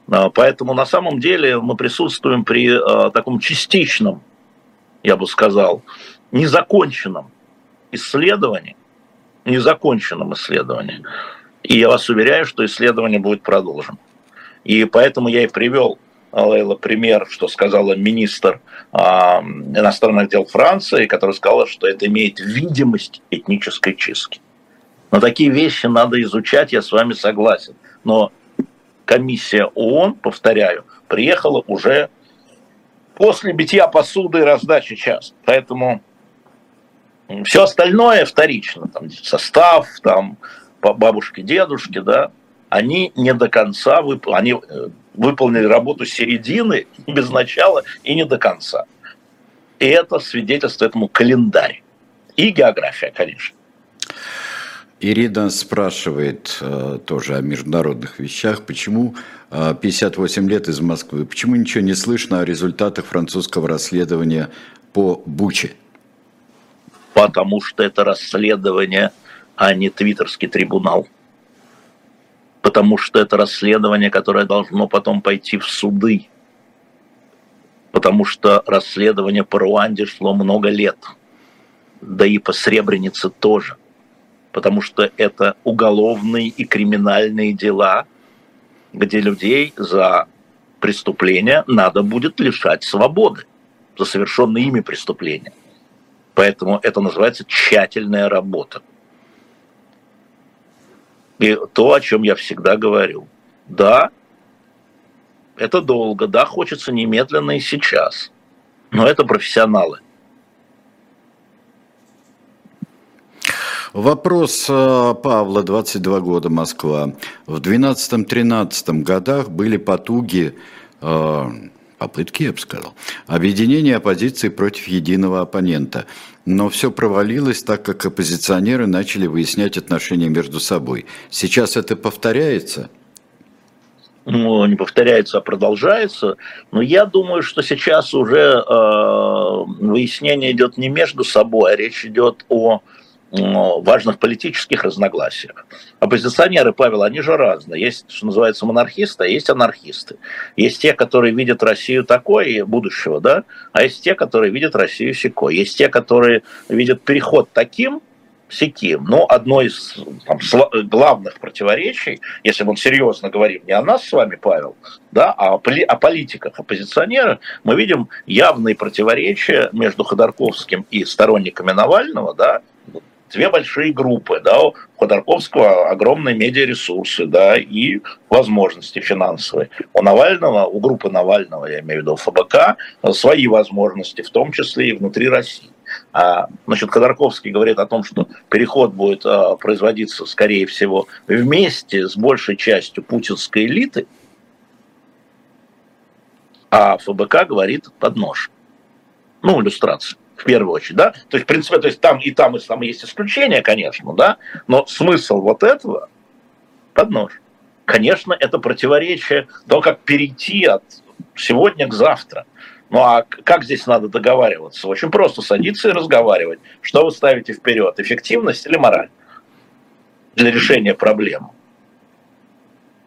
Э, поэтому на самом деле мы присутствуем при э, таком частичном, я бы сказал, незаконченном исследовании, незаконченном исследовании. И я вас уверяю, что исследование будет продолжено. И поэтому я и привел Лейла, пример, что сказала министр э, иностранных дел Франции, которая сказала, что это имеет видимость этнической чистки. Но такие вещи надо изучать, я с вами согласен. Но комиссия ООН, повторяю, приехала уже после битья посуды и раздачи час. Поэтому все остальное вторично. Там состав, там бабушки, дедушки, да, они не до конца, вып... они э, выполнили работу середины, без начала и не до конца. это свидетельство этому календарь. И география, конечно. Ирина спрашивает э, тоже о международных вещах. Почему э, 58 лет из Москвы? Почему ничего не слышно о результатах французского расследования по Буче? Потому что это расследование, а не твиттерский трибунал. Потому что это расследование, которое должно потом пойти в суды. Потому что расследование по Руанде шло много лет. Да и по Сребренице тоже потому что это уголовные и криминальные дела, где людей за преступления надо будет лишать свободы, за совершенные ими преступления. Поэтому это называется тщательная работа. И то, о чем я всегда говорю. Да, это долго, да, хочется немедленно и сейчас. Но это профессионалы – Вопрос э, Павла, 22 года, Москва. В 12-13 годах были потуги, э, попытки, я бы сказал, объединения оппозиции против единого оппонента. Но все провалилось, так как оппозиционеры начали выяснять отношения между собой. Сейчас это повторяется? ну, не повторяется, а продолжается. Но я думаю, что сейчас уже э, выяснение идет не между собой, а речь идет о важных политических разногласиях. Оппозиционеры, Павел, они же разные. Есть, что называется, монархисты, а есть анархисты. Есть те, которые видят Россию такой будущего, да, а есть те, которые видят Россию секой. Есть те, которые видят переход таким, сяким. Но одно из там, главных противоречий, если мы серьезно говорим не о нас с вами, Павел, да, а о, политиках оппозиционера, мы видим явные противоречия между Ходорковским и сторонниками Навального, да, две большие группы, да, у Ходорковского огромные медиаресурсы, да, и возможности финансовые. У Навального, у группы Навального, я имею в виду ФБК, свои возможности, в том числе и внутри России. А, значит, Ходорковский говорит о том, что переход будет а, производиться, скорее всего, вместе с большей частью путинской элиты, а ФБК говорит под нож. Ну, иллюстрация в первую очередь, да, то есть, в принципе, то есть там и там, и там есть исключения, конечно, да, но смысл вот этого под нож. Конечно, это противоречие того, как перейти от сегодня к завтра. Ну а как здесь надо договариваться? Очень просто садиться и разговаривать. Что вы ставите вперед, эффективность или мораль для решения проблемы?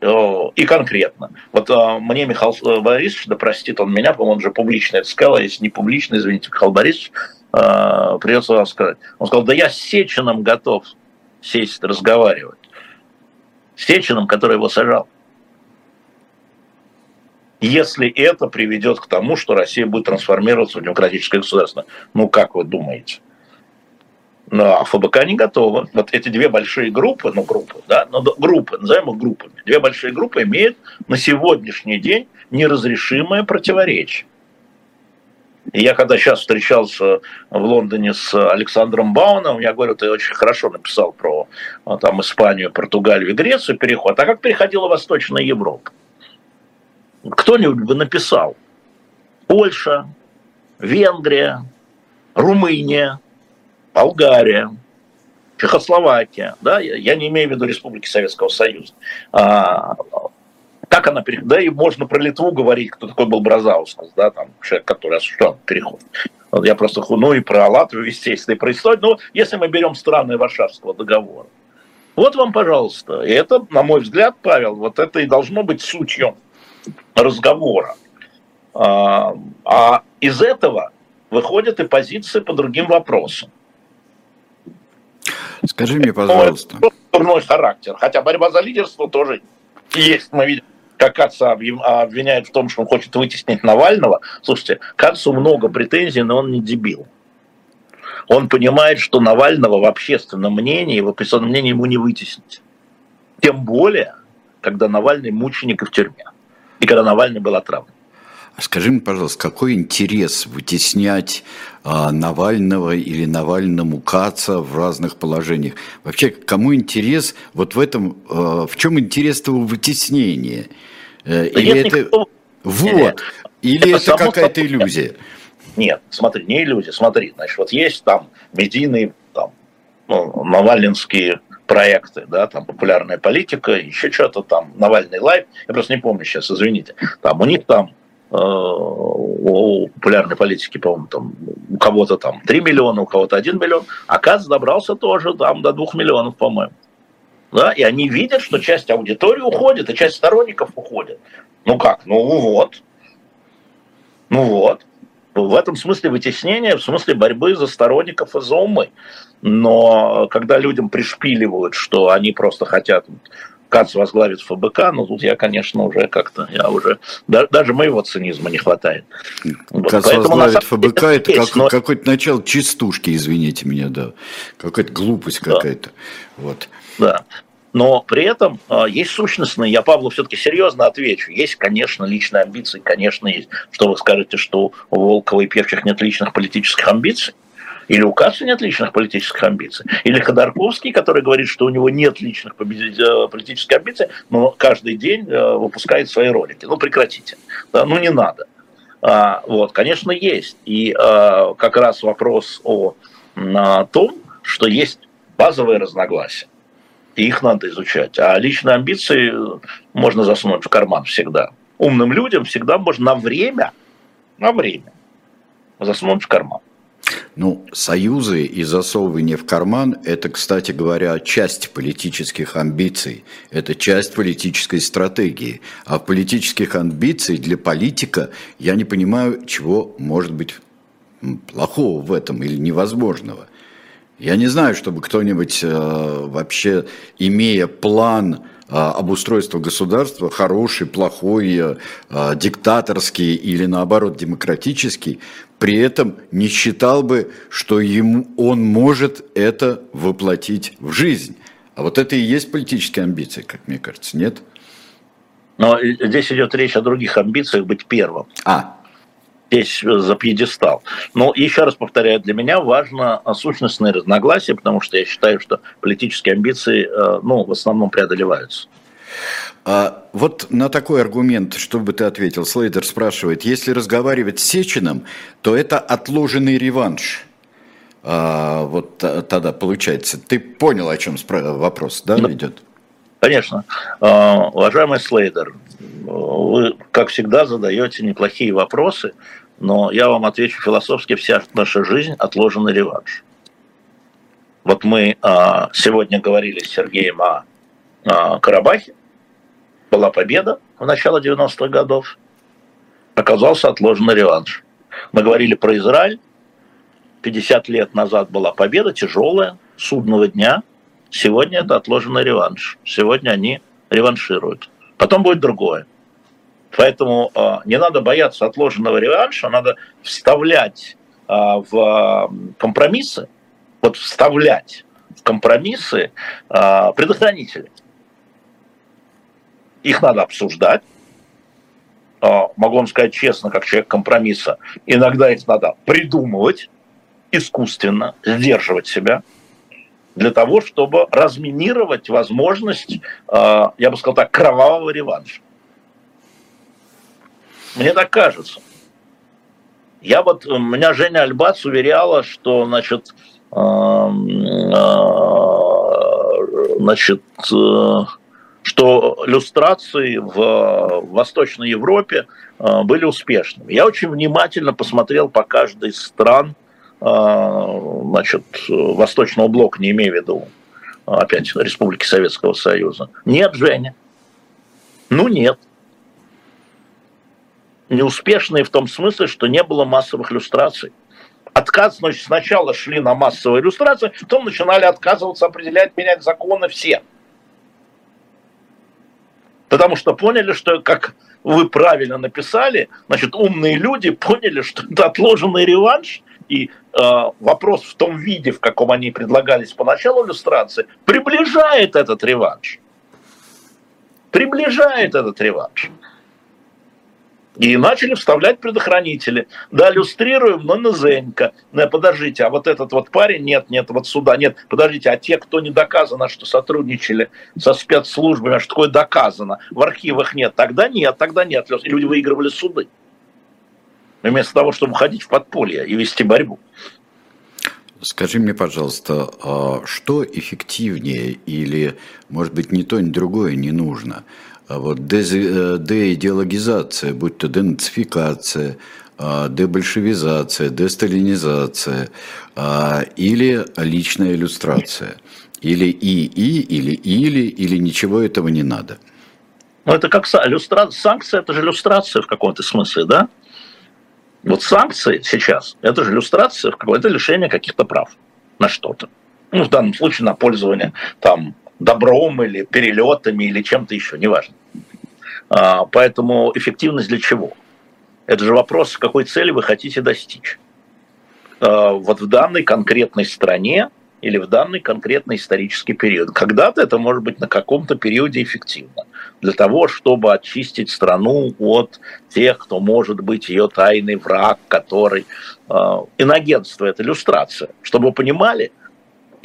Э, и конкретно. Вот э, мне Михаил э, Борисович, да простит он меня, по-моему, он же публично это сказал, а если не публично, извините, Михаил Борисович, придется вам сказать. Он сказал, да я с Сечиным готов сесть, разговаривать. С Сечиным, который его сажал. Если это приведет к тому, что Россия будет трансформироваться в демократическое государство. Ну, как вы думаете? Но ну, ФБК не готова. Вот эти две большие группы, ну группы, да, но группы, назовем их группами, две большие группы имеют на сегодняшний день неразрешимое противоречие. И я когда сейчас встречался в Лондоне с Александром Бауном, я говорю, ты очень хорошо написал про а, там, Испанию, Португалию и Грецию переход. А как переходила Восточная Европа? Кто-нибудь бы написал. Польша, Венгрия, Румыния, Болгария, Чехословакия, да, я не имею в виду Республики Советского Союза. А, как она переходит? Да, и можно про Литву говорить, кто такой был Бразаускас, да, там, человек, который осуществлял переход. Я просто, ну и про Латвию, естественно, и про историю. Но если мы берем страны Варшавского договора, вот вам, пожалуйста. И это, на мой взгляд, Павел, вот это и должно быть сутью разговора. А, а из этого выходят и позиции по другим вопросам. Скажи мне, пожалуйста. Дурной характер. Хотя борьба за лидерство тоже есть. Мы видим, как Каца обвиняет в том, что он хочет вытеснить Навального. Слушайте, Кацу много претензий, но он не дебил. Он понимает, что Навального в общественном мнении, в общественном мнении ему не вытеснить. Тем более, когда Навальный мученик и в тюрьме. И когда Навальный был отравлен. А скажи мне, пожалуйста, какой интерес вытеснять а, Навального или Навальному Каца в разных положениях? Вообще, кому интерес вот в этом, а, в чем интерес этого вытеснения? Э, или это... Вот. Или это, это какая-то иллюзия? Нет, смотри, не иллюзия, смотри, значит, вот есть там медийные, там, ну, навальнинские проекты, да, там популярная политика, еще что-то там, Навальный Live, я просто не помню сейчас, извините, там у них там э, у популярной политики, по-моему, там у кого-то там 3 миллиона, у кого-то 1 миллион, а Кац добрался тоже там до 2 миллионов, по-моему. Да, и они видят, что часть аудитории уходит, и часть сторонников уходит. Ну как? Ну вот. Ну вот. В этом смысле вытеснение, в смысле борьбы за сторонников и за умы. Но когда людям пришпиливают, что они просто хотят Кац возглавит ФБК, ну тут я, конечно, уже как-то, я уже, да, даже моего цинизма не хватает. Вот. Кац Поэтому, возглавит ФБК, это есть, как, но... какое-то начало чистушки, извините меня, да, какая-то глупость да. какая-то, вот. Да, но при этом э, есть сущностные, я Павлу все-таки серьезно отвечу, есть, конечно, личные амбиции, конечно, есть. Что вы скажете, что у Волкова и Певчих нет личных политических амбиций? Или у Касса нет личных политических амбиций? Или Ходорковский, который говорит, что у него нет личных э, политических амбиций, но каждый день э, выпускает свои ролики. Ну, прекратите. Да, ну, не надо. А, вот, конечно, есть. И а, как раз вопрос о, о том, что есть базовые разногласия и их надо изучать. А личные амбиции можно засунуть в карман всегда. Умным людям всегда можно на время, на время засунуть в карман. Ну, союзы и засовывание в карман – это, кстати говоря, часть политических амбиций, это часть политической стратегии. А в политических амбиций для политика я не понимаю, чего может быть плохого в этом или невозможного. Я не знаю, чтобы кто-нибудь э, вообще, имея план обустройства государства, хороший, плохой, э, диктаторский или наоборот демократический, при этом не считал бы, что ему, он может это воплотить в жизнь. А вот это и есть политические амбиции, как мне кажется, нет? Но здесь идет речь о других амбициях быть первым. А, здесь за пьедестал. Но еще раз повторяю, для меня важно сущностное разногласие, потому что я считаю, что политические амбиции э, ну, в основном преодолеваются. А вот на такой аргумент, что бы ты ответил? Слейдер спрашивает, если разговаривать с Сечиным, то это отложенный реванш. А, вот тогда получается. Ты понял, о чем вопрос, да, да. идет? Конечно. А, уважаемый Слейдер, вы, как всегда, задаете неплохие вопросы, но я вам отвечу философски, вся наша жизнь – отложенный реванш. Вот мы а, сегодня говорили с Сергеем о, о Карабахе, была победа в начале 90-х годов, оказался отложенный реванш. Мы говорили про Израиль, 50 лет назад была победа, тяжелая, судного дня, сегодня это отложенный реванш. Сегодня они реваншируют. Потом будет другое. Поэтому э, не надо бояться отложенного реванша, надо вставлять э, в компромиссы, вот вставлять в компромиссы предохранители. Их надо обсуждать. Могу вам сказать честно, как человек компромисса, иногда их надо придумывать искусственно, сдерживать себя для того, чтобы разминировать возможность, я бы сказал так, кровавого реванша. Мне так кажется. Я вот, э, меня Женя Альбац уверяла, что, значит, эм, э, значит, э, что люстрации в Восточной Европе были успешными. Я очень внимательно посмотрел по каждой из стран, значит, Восточного блока, не имею в виду, опять, Республики Советского Союза. Нет, Женя. Ну, нет неуспешные в том смысле, что не было массовых иллюстраций. Отказ, значит, сначала шли на массовые иллюстрации, потом начинали отказываться определять, менять законы все. Потому что поняли, что, как вы правильно написали, значит, умные люди поняли, что это отложенный реванш, и э, вопрос в том виде, в каком они предлагались поначалу иллюстрации, приближает этот реванш. Приближает этот реванш. И начали вставлять предохранители. Да, иллюстрируем, но низенько. Не, подождите, а вот этот вот парень, нет, нет, вот сюда, нет, подождите, а те, кто не доказано, что сотрудничали со спецслужбами, а что такое доказано, в архивах нет, тогда нет, тогда нет. И люди выигрывали суды. вместо того, чтобы уходить в подполье и вести борьбу. Скажи мне, пожалуйста, а что эффективнее или, может быть, ни то, ни другое не нужно? А вот э, деидеологизация, будь то денацификация, а, дебольшевизация, десталинизация или личная иллюстрация? Или и-и, или или, или ничего этого не надо? Ну, это как иллюстра... санкция, это же иллюстрация в каком-то смысле, да? Вот санкции сейчас, это же иллюстрация в какое-то лишение каких-то прав на что-то. Ну, в данном случае на пользование там добром или перелетами или чем-то еще, неважно. А, поэтому эффективность для чего? Это же вопрос, какой цели вы хотите достичь. А, вот в данной конкретной стране или в данный конкретный исторический период. Когда-то это может быть на каком-то периоде эффективно. Для того, чтобы очистить страну от тех, кто может быть ее тайный враг, который... Э, иногентство – это иллюстрация. Чтобы вы понимали,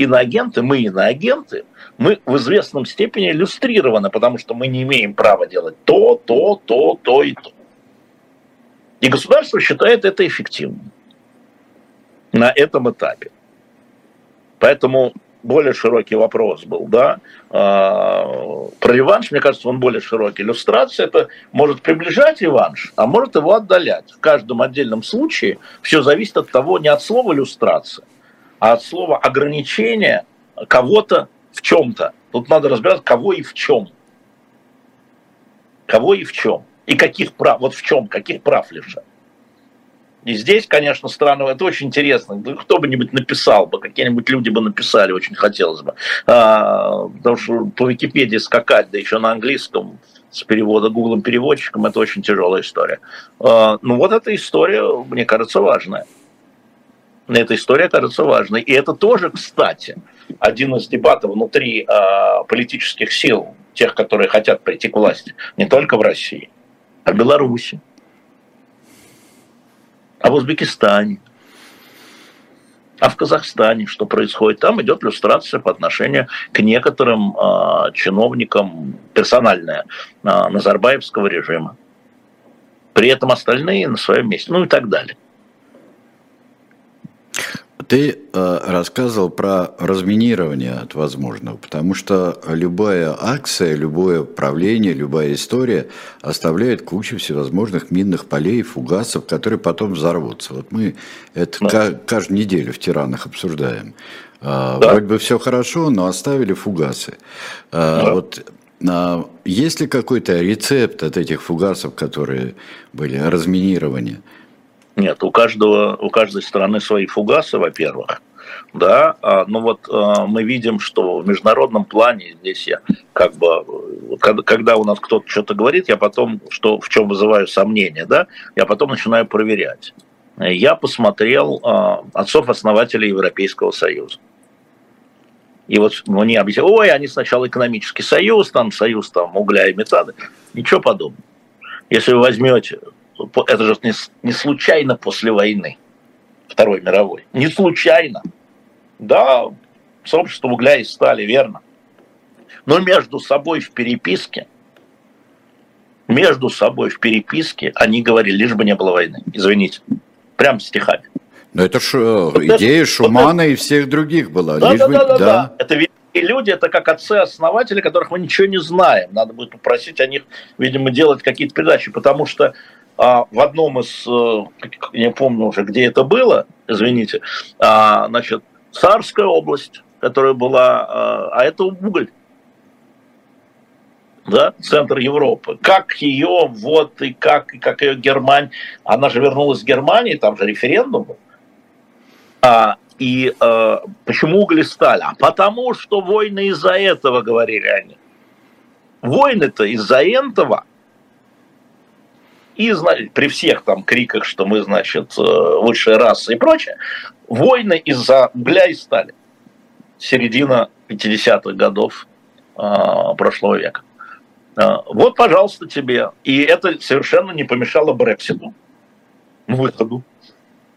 иноагенты, мы иноагенты, мы в известном степени иллюстрированы, потому что мы не имеем права делать то, то, то, то и то. И государство считает это эффективным на этом этапе. Поэтому более широкий вопрос был, да. А, про реванш, мне кажется, он более широкий. Иллюстрация это может приближать реванш, а может его отдалять. В каждом отдельном случае все зависит от того, не от слова иллюстрация, а от слова ограничения кого-то в чем-то. Тут надо разбираться, кого и в чем. Кого и в чем. И каких прав, вот в чем, каких прав лишат. И здесь, конечно, странно, это очень интересно. Кто бы нибудь написал бы, какие-нибудь люди бы написали, очень хотелось бы. А, потому что по Википедии скакать, да еще на английском, с перевода гуглом переводчиком, это очень тяжелая история. А, ну вот эта история, мне кажется, важная. Эта история кажется важной. И это тоже, кстати, один из дебатов внутри а, политических сил, тех, которые хотят прийти к власти, не только в России, а в Беларуси а в Узбекистане, а в Казахстане что происходит? Там идет иллюстрация по отношению к некоторым э, чиновникам, персональная, э, Назарбаевского режима. При этом остальные на своем месте, ну и так далее. Ты э, рассказывал про разминирование от возможного, потому что любая акция, любое правление, любая история оставляет кучу всевозможных минных полей, фугасов, которые потом взорвутся. Вот мы это да. каждую неделю в тиранах обсуждаем. Э, да. Вроде бы все хорошо, но оставили фугасы. Э, да. Вот а есть ли какой-то рецепт от этих фугасов, которые были разминирования? Нет, у каждого, у каждой страны свои фугасы, во-первых, да, а, но вот а, мы видим, что в международном плане здесь я как бы, когда у нас кто-то что-то говорит, я потом, что в чем вызываю сомнения, да, я потом начинаю проверять. Я посмотрел а, отцов-основателей Европейского Союза. И вот мне объяснили, ой, они сначала экономический союз, там союз там угля и метана. Ничего подобного. Если вы возьмете это же не, не случайно после войны, Второй мировой. Не случайно. Да, сообщество угля и стали, верно. Но между собой в переписке, между собой в переписке они говорили, лишь бы не было войны. Извините. Прям стихами. Но это ж вот идея это, Шумана вот и всех других была. Да, да, бы, да, да, да. Это великие люди, это как отцы-основатели, которых мы ничего не знаем. Надо будет попросить о них, видимо, делать какие-то передачи, потому что а в одном из, э, не помню уже, где это было, извините, а, значит, Царская область, которая была, а, а это уголь, да, центр Европы. Как ее, вот, и как, и как ее Германия, она же вернулась в Германии, там же референдум был. А, и а, почему уголь и сталь? А потому что войны из-за этого, говорили они. Войны-то из-за этого – и при всех там криках, что мы, значит, э, высшая раса и прочее, войны из-за угля и стали. Середина 50-х годов э, прошлого века. Э, вот, пожалуйста, тебе. И это совершенно не помешало Брекситу, выходу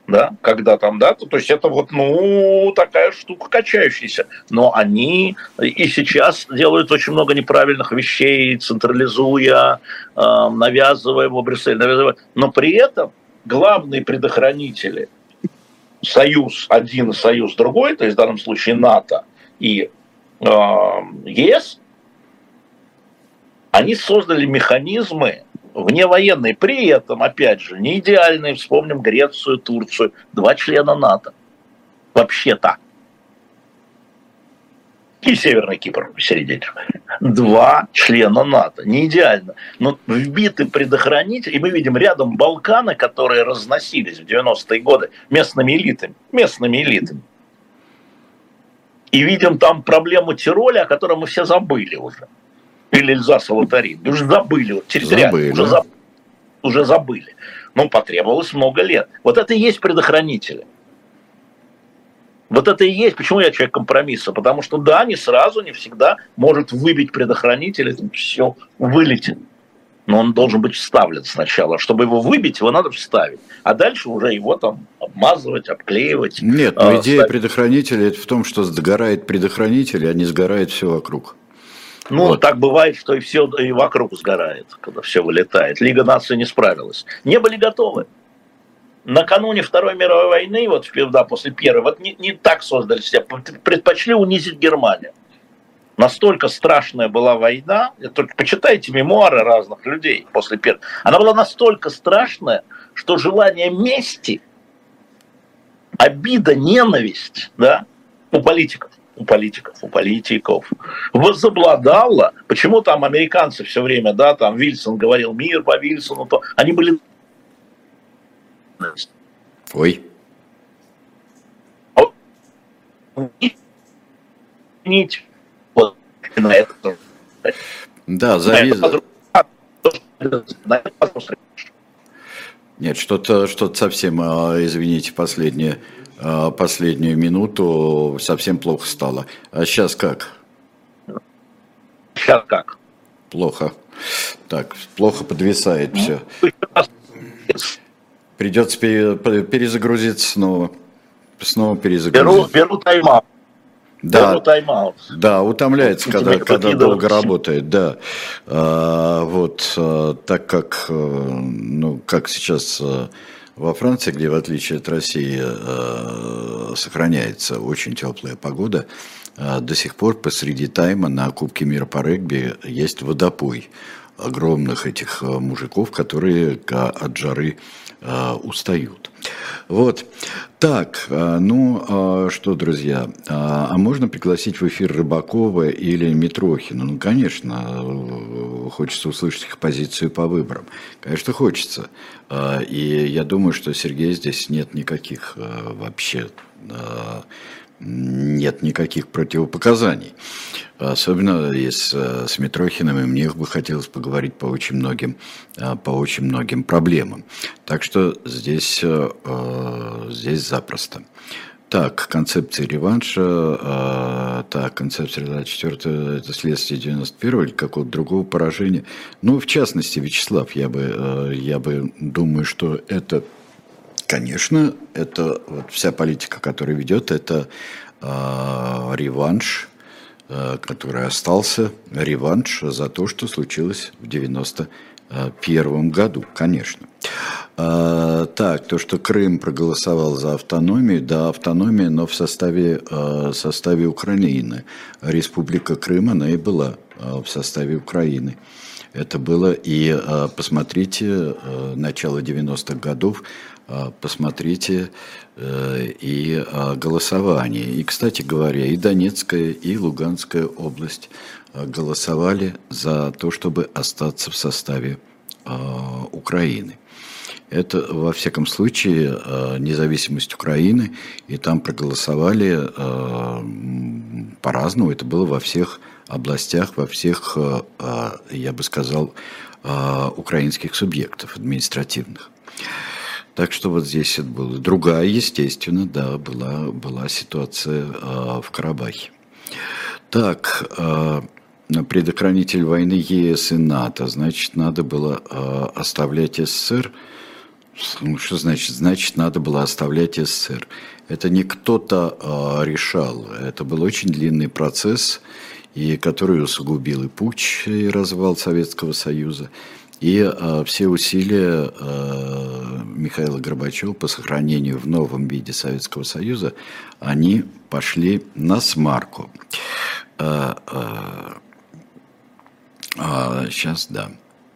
да, когда там, да, то, то есть это вот, ну, такая штука качающаяся. Но они и сейчас делают очень много неправильных вещей, централизуя, э, навязывая его Брюссель, навязывая. Но при этом главные предохранители союз один союз другой, то есть в данном случае НАТО и э, ЕС, они создали механизмы вне военные, при этом, опять же, не идеальные, вспомним Грецию, Турцию, два члена НАТО. Вообще-то и Северный Кипр в середине. Два члена НАТО. Не идеально. Но вбиты предохранители, и мы видим рядом Балканы, которые разносились в 90-е годы местными элитами. Местными элитами. И видим там проблему Тироля, о которой мы все забыли уже. Или Эльзаса Лотарин. Уже забыли. Вот территориально. Забыли. Уже, заб... уже забыли. Ну, потребовалось много лет. Вот это и есть предохранители. Вот это и есть, почему я человек компромисса, потому что да, не сразу, не всегда может выбить предохранитель, это все вылетит. Но он должен быть вставлен сначала. Чтобы его выбить, его надо вставить. А дальше уже его там обмазывать, обклеивать. Нет, но а, идея ставить. предохранителя это в том, что сгорает предохранитель, а не сгорает все вокруг. Ну, вот. так бывает, что и все и вокруг сгорает, когда все вылетает. Лига наций не справилась. Не были готовы накануне Второй мировой войны, вот да, после Первой, вот не, не так создали себя, предпочли унизить Германию. Настолько страшная была война, только почитайте мемуары разных людей после Первой. Она была настолько страшная, что желание мести, обида, ненависть, да, у политиков, у политиков, у политиков, возобладала. Почему там американцы все время, да, там Вильсон говорил мир по Вильсону, то они были Ой. Нить. Вот на это. Да, завис... Нет, что-то что совсем, а, извините, последнее, а, последнюю минуту совсем плохо стало. А сейчас как? Сейчас как? Плохо. Так, плохо подвисает ну, все. Придется перезагрузиться снова. Снова перезагрузиться. Беру, беру тайм-аут. Да, тайм-аут. да, утомляется, когда, когда долго работает, да. А, вот, а, так как, а, ну, как сейчас во Франции, где в отличие от России а, сохраняется очень теплая погода, а, до сих пор посреди тайма на Кубке мира по регби есть водопой огромных этих мужиков, которые от жары э, устают. Вот. Так, э, ну э, что, друзья, э, а можно пригласить в эфир Рыбакова или Митрохина? Ну, конечно, хочется услышать их позицию по выборам. Конечно, хочется. И я думаю, что Сергей здесь нет никаких вообще нет никаких противопоказаний. Особенно с, с Митрохиным, и мне бы хотелось поговорить по очень многим, а, по очень многим проблемам. Так что здесь, э, э, здесь запросто. Так, концепция реванша, э, так, концепция реванша, четвертое, это следствие 91 или какого-то другого поражения. Ну, в частности, Вячеслав, я бы, я бы думаю, что это Конечно, это вот вся политика, которая ведет, это э, реванш, э, который остался, реванш за то, что случилось в 91 году, конечно. А, так, то, что Крым проголосовал за автономию, да, автономия, но в составе, э, составе Украины. Республика Крым, она и была э, в составе Украины. Это было, и э, посмотрите, э, начало 90-х годов, посмотрите э, и а, голосование. И, кстати говоря, и Донецкая, и Луганская область а, голосовали за то, чтобы остаться в составе Украины. Это, во всяком случае, независимость Украины, и там проголосовали по-разному. Это было во всех областях, во всех, я бы сказал, украинских субъектов административных. Так что вот здесь это было. Другая, естественно, да, была, была ситуация э, в Карабахе. Так, э, предохранитель войны ЕС и НАТО, значит, надо было э, оставлять СССР. Ну, что значит? Значит, надо было оставлять СССР. Это не кто-то э, решал. Это был очень длинный процесс, и который усугубил и путь, и развал Советского Союза. И э, все усилия э, Михаила Горбачева по сохранению в новом виде Советского Союза, они пошли на смарку. А, а, а, сейчас, да.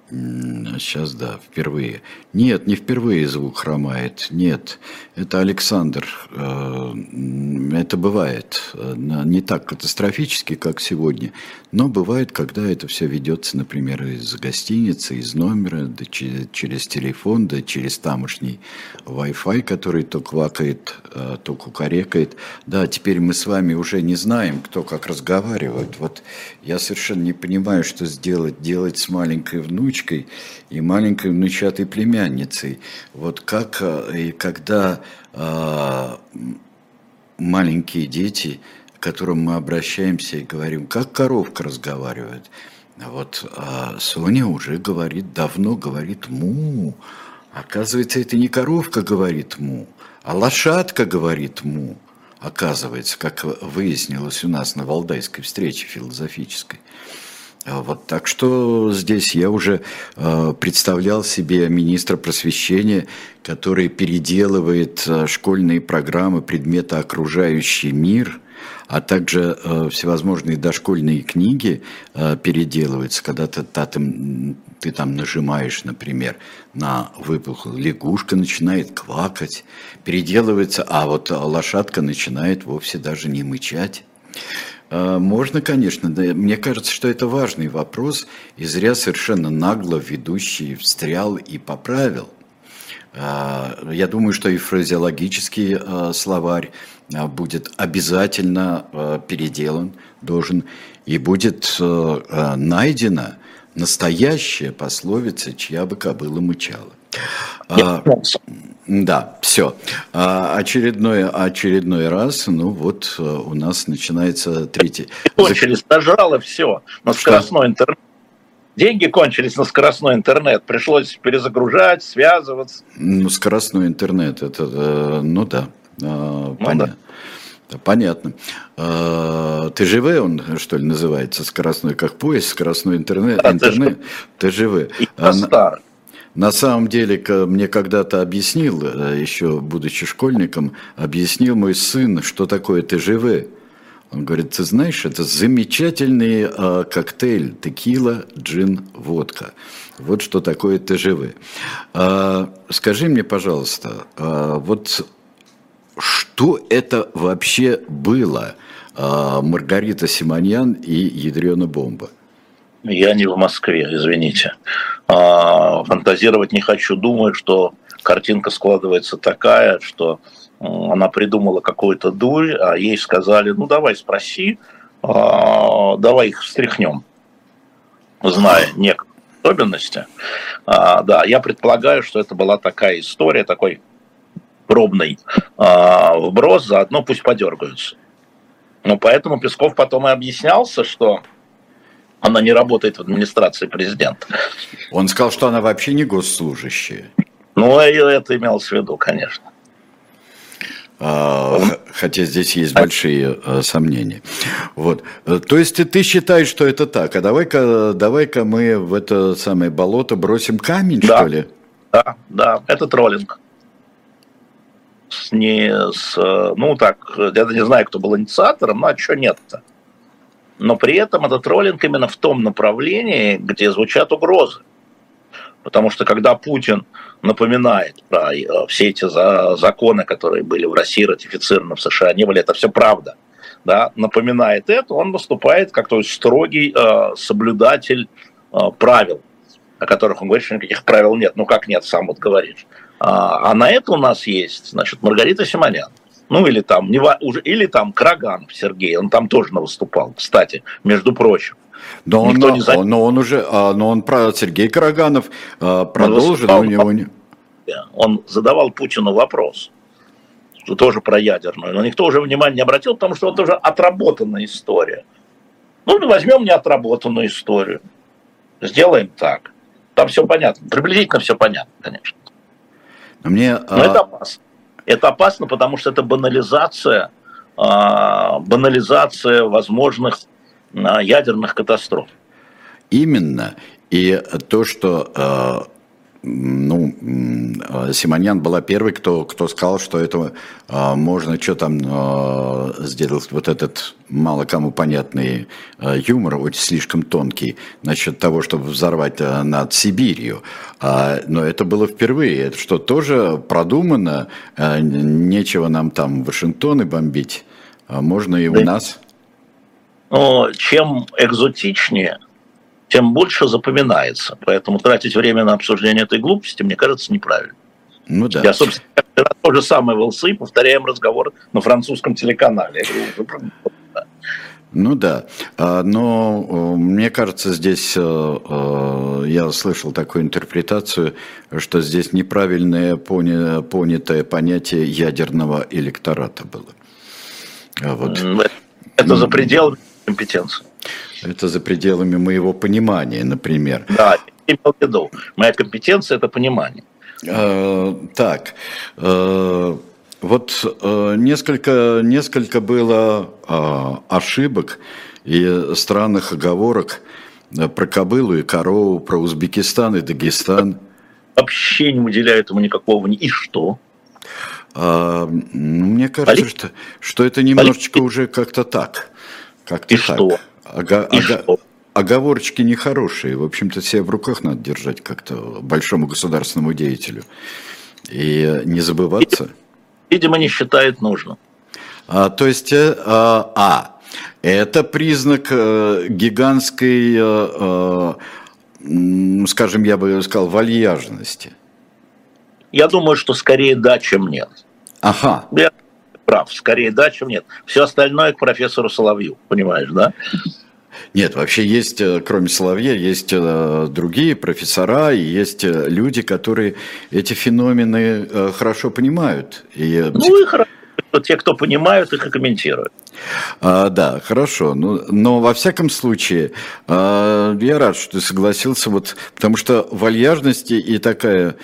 Сейчас, да, впервые. Нет, не впервые звук хромает. Нет, это Александр. Э, это бывает. Э, не так катастрофически, как сегодня. Но бывает, когда это все ведется, например, из гостиницы, из номера, да через телефон, да через тамошний Wi-Fi, который то квакает, э, то кукарекает. Да, теперь мы с вами уже не знаем, кто как разговаривает. Вот я совершенно не понимаю, что сделать, делать с маленькой внучкой внучкой и маленькой внучатой племянницей. Вот как э, и когда а, маленькие дети, к которым мы обращаемся и говорим, как коровка разговаривает, вот а Соня уже говорит, давно говорит му. Оказывается, это не коровка говорит му, а лошадка говорит му. Оказывается, как выяснилось у нас на Валдайской встрече философической. А вот, так что здесь я уже э, представлял себе министра просвещения, который переделывает э, школьные программы предмета «Окружающий мир», а также э, всевозможные дошкольные книги э, переделываются, когда ты, та, ты, ты там нажимаешь, например, на выпухлую, лягушка начинает квакать, переделывается, а вот лошадка начинает вовсе даже не мычать. А, можно, конечно. Да, мне кажется, что это важный вопрос, и зря совершенно нагло ведущий встрял и поправил. А, я думаю, что и фразеологический а, словарь будет обязательно переделан, должен, и будет найдена настоящая пословица, чья бы кобыла мычала. Да, все. А, очередной, очередной раз, ну вот э, у нас начинается третий. Кончились, нажало все на скоростной интернет. Деньги кончились на скоростной интернет, пришлось перезагружать, связываться. Ну, скоростной интернет, это, э, ну да, э, ну, понятно. Да. Понятно. ТЖВ он, что ли, называется, скоростной, как поезд, скоростной интернет. Да, интернет ТЖВ. И а, старый. На самом деле, мне когда-то объяснил, э, еще будучи школьником, объяснил мой сын, что такое ТЖВ. Он говорит, ты знаешь, это замечательный э, коктейль текила, джин, водка. Вот что такое ТЖВ. Э, скажи мне, пожалуйста, э, вот что это вообще было, э, Маргарита Симоньян и ядрена бомба? Я не в Москве, извините. А, фантазировать не хочу. Думаю, что картинка складывается такая, что она придумала какой-то дурь, а ей сказали, ну давай спроси, а, давай их встряхнем, зная некоторые особенности. А, да, я предполагаю, что это была такая история, такой пробный вброс, заодно пусть подергаются. Ну, поэтому Песков потом и объяснялся, что она не работает в администрации президента. Он сказал, что она вообще не госслужащая. Ну, это имелось в виду, конечно. А, хотя здесь есть большие а, сомнения. Вот. То есть ты считаешь, что это так? А давай-ка давай мы в это самое болото бросим камень, да. что ли? Да, да, это троллинг. С, не с, ну так, я не знаю, кто был инициатором, но а что нет-то? Но при этом это троллинг именно в том направлении, где звучат угрозы. Потому что когда Путин напоминает про э, все эти законы, которые были в России ратифицированы в США, не были, это все правда, да, напоминает это, он выступает как то строгий э, соблюдатель э, правил, о которых он говорит, что никаких правил нет. Ну как нет, сам вот говоришь. А, а на это у нас есть, значит, Маргарита Симонян. Ну, или там, не, уже, или там Краганов Сергей, он там тоже выступал, кстати, между прочим. Но он, не за... но он уже, а, но он про Сергей Караганов а, продолжил, у него не... Он задавал Путину вопрос, что тоже про ядерную, но никто уже внимания не обратил, потому что это уже отработанная история. Ну, возьмем неотработанную историю, сделаем так. Там все понятно, приблизительно все понятно, конечно. Но мне, но а... это опасно. Это опасно, потому что это банализация, а, банализация возможных а, ядерных катастроф. Именно. И то, что а, ну, Симоньян была первой, кто, кто сказал, что это а, можно что там а, сделать, вот этот мало кому понятный юмор, очень слишком тонкий, насчет того, чтобы взорвать над Сибирью. А, но это было впервые. Это что, тоже продумано? Нечего нам там Вашингтоны бомбить. А можно и у нас. Но чем экзотичнее, тем больше запоминается. Поэтому тратить время на обсуждение этой глупости, мне кажется, неправильно. Ну да. Я, собственно, то же самое в ЛСИ, повторяем разговор на французском телеканале. Ну да, а, но мне кажется, здесь э, э, я слышал такую интерпретацию, что здесь неправильное понятое понятие ядерного электората было. А вот. Это за пределами компетенции. Это за пределами моего понимания, например. Да, имел в виду. Моя компетенция – это понимание. Э, так, э, вот э, несколько, несколько было ошибок и странных оговорок про Кобылу и корову, про Узбекистан и Дагестан. Вообще не уделяю этому никакого и что? А, мне кажется, что, что это немножечко уже как-то так. Как-то и так. что? Ога- и ога- что? Оговорочки нехорошие. В общем-то, себя в руках надо держать как-то большому государственному деятелю. И не забываться. Видимо, не считает нужным. А, то есть, э, а, а это признак э, гигантской, э, э, скажем, я бы сказал, вальяжности. Я думаю, что скорее да, чем нет. Ага. Я прав, скорее да, чем нет. Все остальное к профессору Соловью, понимаешь, да? Нет, вообще есть, э, кроме Соловья, есть э, другие профессора, и есть э, люди, которые эти феномены хорошо понимают. И... Ну и хорошо, те, кто понимают, их и комментируют. А, да, хорошо. Ну, но во всяком случае, а, я рад, что ты согласился, вот, потому что вальяжности и такая,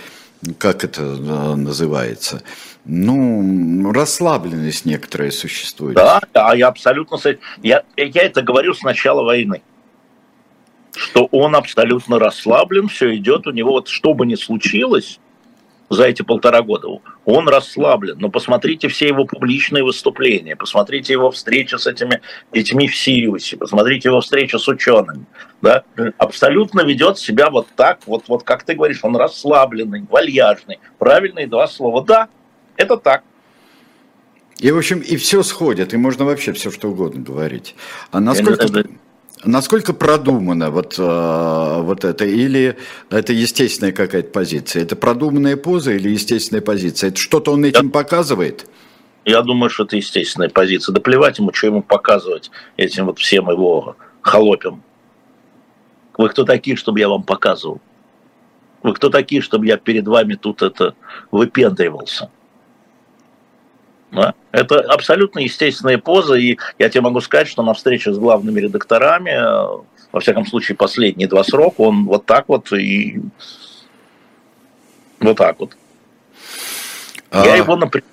как это называется, ну, расслабленность некоторая существует. Да, да, я абсолютно... Я, я это говорю с начала войны. Что он абсолютно расслаблен, все идет у него, вот что бы ни случилось за эти полтора года, он расслаблен. Но посмотрите все его публичные выступления, посмотрите его встречи с этими детьми в Сириусе, посмотрите его встречи с учеными. Да? Абсолютно ведет себя вот так, вот, вот как ты говоришь, он расслабленный, вальяжный. Правильные два слова. Да, это так. И, в общем, и все сходит, и можно вообще все что угодно говорить. А насколько, насколько продумано вот, э, вот это? Или это естественная какая-то позиция? Это продуманная поза или естественная позиция? Это что-то он этим Я... показывает? Я думаю, что это естественная позиция. Да плевать ему, что ему показывать этим вот всем его холопям. Вы кто такие, чтобы я вам показывал? Вы кто такие, чтобы я перед вами тут это выпендривался? Да? Это абсолютно естественная поза, и я тебе могу сказать, что на встрече с главными редакторами, э, во всяком случае, последние два срока, он вот так вот и вот так вот. А... Я его, например,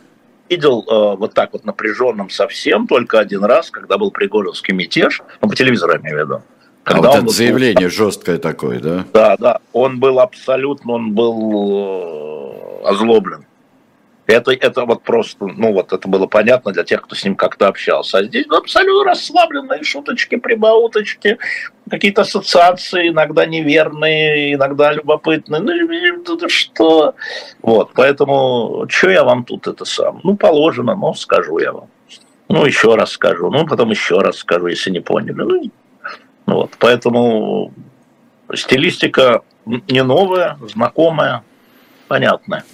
видел э, вот так вот напряженным совсем только один раз, когда был Пригожинский мятеж, ну, по телевизору я имею в виду. А когда а вот это заявление был... жесткое такое, да? Да, да. Он был абсолютно, он был э, озлоблен. Это, это вот просто, ну вот это было понятно для тех, кто с ним как-то общался. А здесь абсолютно расслабленные шуточки, прибауточки, какие-то ассоциации, иногда неверные, иногда любопытные. Ну что? Вот, поэтому, что я вам тут это сам? Ну, положено, но скажу я вам. Ну, еще раз скажу, ну, потом еще раз скажу, если не поняли. Ну, вот, поэтому стилистика не новая, знакомая, понятная.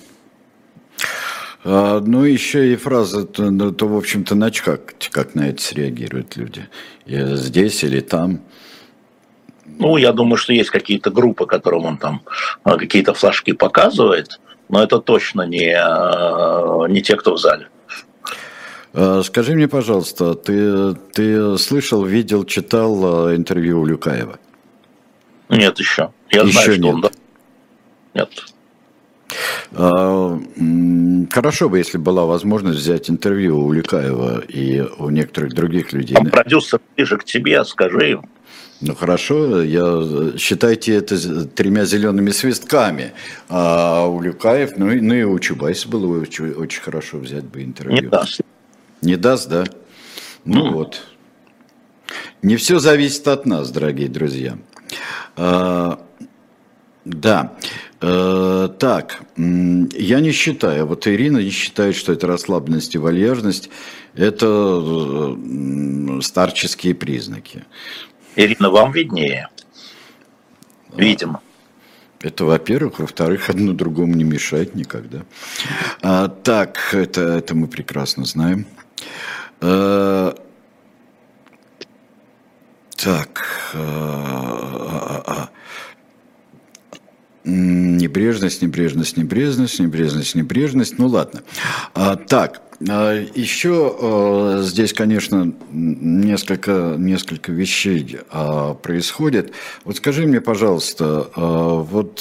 А, ну, еще и фраза, то, ну, то в общем-то, нач как, как на это среагируют люди? Я здесь или там? Ну, я думаю, что есть какие-то группы, которым он там а, какие-то флажки показывает, но это точно не, а, не те, кто в зале. Скажи мне, пожалуйста, ты, ты слышал, видел, читал интервью у Люкаева? Нет еще. Я еще знаю, что нет. он... Нет. А, хорошо бы, если была возможность взять интервью у Уликаева и у некоторых других людей. А продюсер ближе к тебе, скажи им. Ну хорошо, я считайте это тремя зелеными свистками. А у Люкаев, ну, ну и у Чубайса было очень, очень хорошо взять бы интервью. Не даст. Не даст, да? Ну mm. вот. Не все зависит от нас, дорогие друзья. А, да. Э, так, я не считаю, вот Ирина не считает, что это расслабленность и вальяжность, это э, старческие признаки. Ирина, вам виднее. Видимо. Это, во-первых. Во-вторых, одно другому не мешает никогда. А, так, это, это мы прекрасно знаем. А, так. А, а, а. Небрежность, небрежность, небрежность, небрежность, небрежность. Ну ладно. А, так, а, еще а, здесь, конечно, несколько, несколько вещей а, происходит. Вот скажи мне, пожалуйста, вот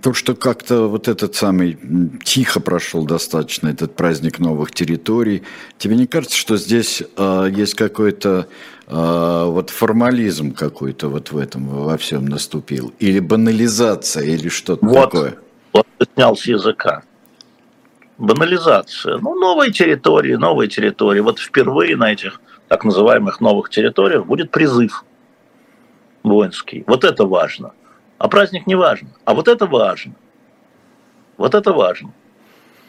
то, что как-то вот этот самый тихо прошел достаточно, этот праздник новых территорий, тебе не кажется, что здесь есть какой-то вот формализм какой-то вот в этом во всем наступил? Или банализация, или что-то вот, такое? Вот снял с языка банализация. Ну, новые территории, новые территории. Вот впервые на этих так называемых новых территориях будет призыв воинский. Вот это важно. А праздник не важно. А вот это важно. Вот это важно.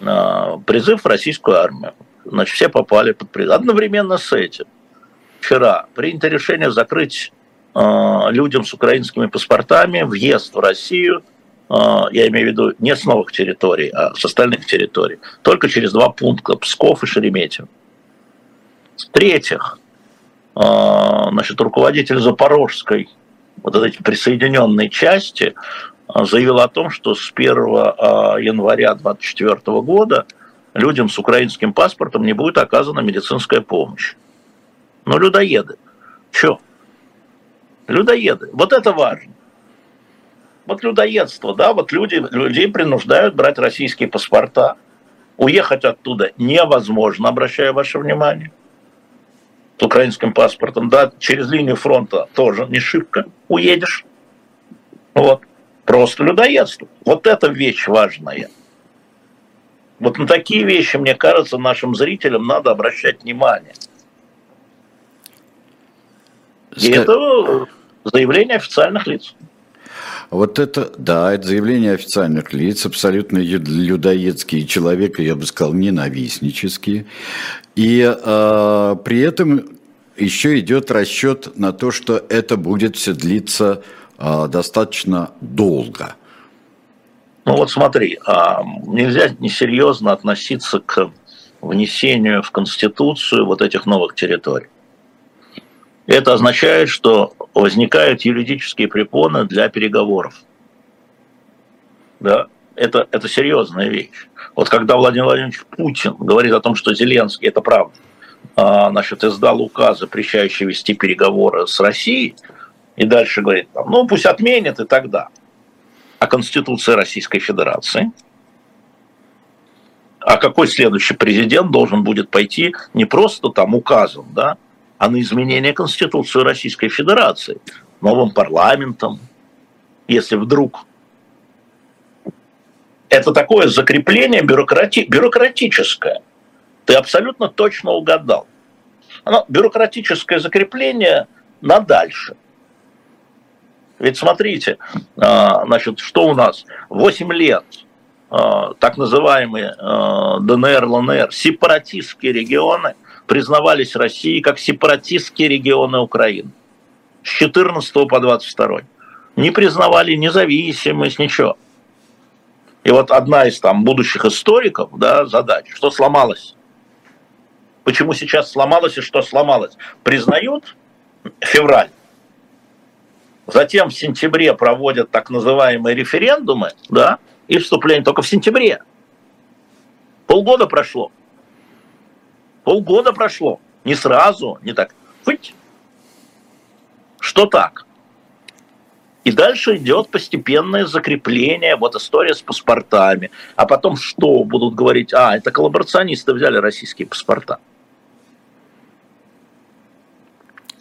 А, призыв в российскую армию. Значит, все попали под призыв. Одновременно с этим. Вчера принято решение закрыть а, людям с украинскими паспортами въезд в Россию – а, я имею в виду не с новых территорий, а с остальных территорий, только через два пункта, Псков и Шереметьево. В-третьих, а, значит, руководитель Запорожской вот этой присоединенной части заявил о том, что с 1 января 2024 года людям с украинским паспортом не будет оказана медицинская помощь. Ну, людоеды. Че? Людоеды. Вот это важно вот людоедство, да, вот люди, людей принуждают брать российские паспорта. Уехать оттуда невозможно, обращаю ваше внимание. С украинским паспортом, да, через линию фронта тоже не шибко уедешь. Вот, просто людоедство. Вот эта вещь важная. Вот на такие вещи, мне кажется, нашим зрителям надо обращать внимание. И это заявление официальных лиц. Вот это, да, это заявление официальных лиц, абсолютно людоедские человека, я бы сказал, ненавистнические. И э, при этом еще идет расчет на то, что это будет все длиться э, достаточно долго. Ну вот смотри, а, нельзя несерьезно относиться к внесению в Конституцию вот этих новых территорий. Это означает, что возникают юридические препоны для переговоров. Да, это, это серьезная вещь. Вот когда Владимир Владимирович Путин говорит о том, что Зеленский, это правда, а, значит, издал указ, запрещающий вести переговоры с Россией, и дальше говорит, ну пусть отменят и тогда. А Конституция Российской Федерации? А какой следующий президент должен будет пойти не просто там указом, да, а на изменение Конституции Российской Федерации новым парламентом, если вдруг это такое закрепление бюрократи... бюрократическое. Ты абсолютно точно угадал. Оно, бюрократическое закрепление на дальше. Ведь смотрите, а, значит, что у нас? 8 лет а, так называемые а, ДНР, ЛНР, сепаратистские регионы – признавались Россией как сепаратистские регионы Украины. С 14 по 22. Не признавали независимость, ничего. И вот одна из там будущих историков, да, задач, что сломалось. Почему сейчас сломалось и что сломалось? Признают февраль. Затем в сентябре проводят так называемые референдумы, да, и вступление только в сентябре. Полгода прошло. Полгода прошло. Не сразу, не так. Фыть. Что так? И дальше идет постепенное закрепление, вот история с паспортами. А потом что будут говорить? А, это коллаборационисты взяли российские паспорта.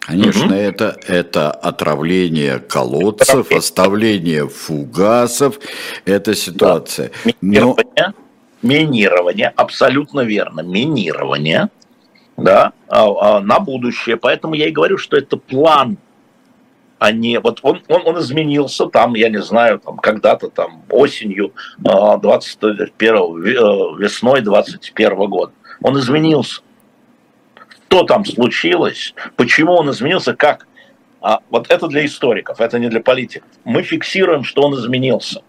Конечно, угу. это, это отравление колодцев, оставление фугасов, это ситуация. Да. Но... минирование, абсолютно верно, минирование, да, а, а, на будущее. Поэтому я и говорю, что это план, а не... Вот он, он, он изменился там, я не знаю, там когда-то там осенью 21 э, весной 21 года. Он изменился что там случилось, почему он изменился, как. А вот это для историков, это не для политиков. Мы фиксируем, что он изменился,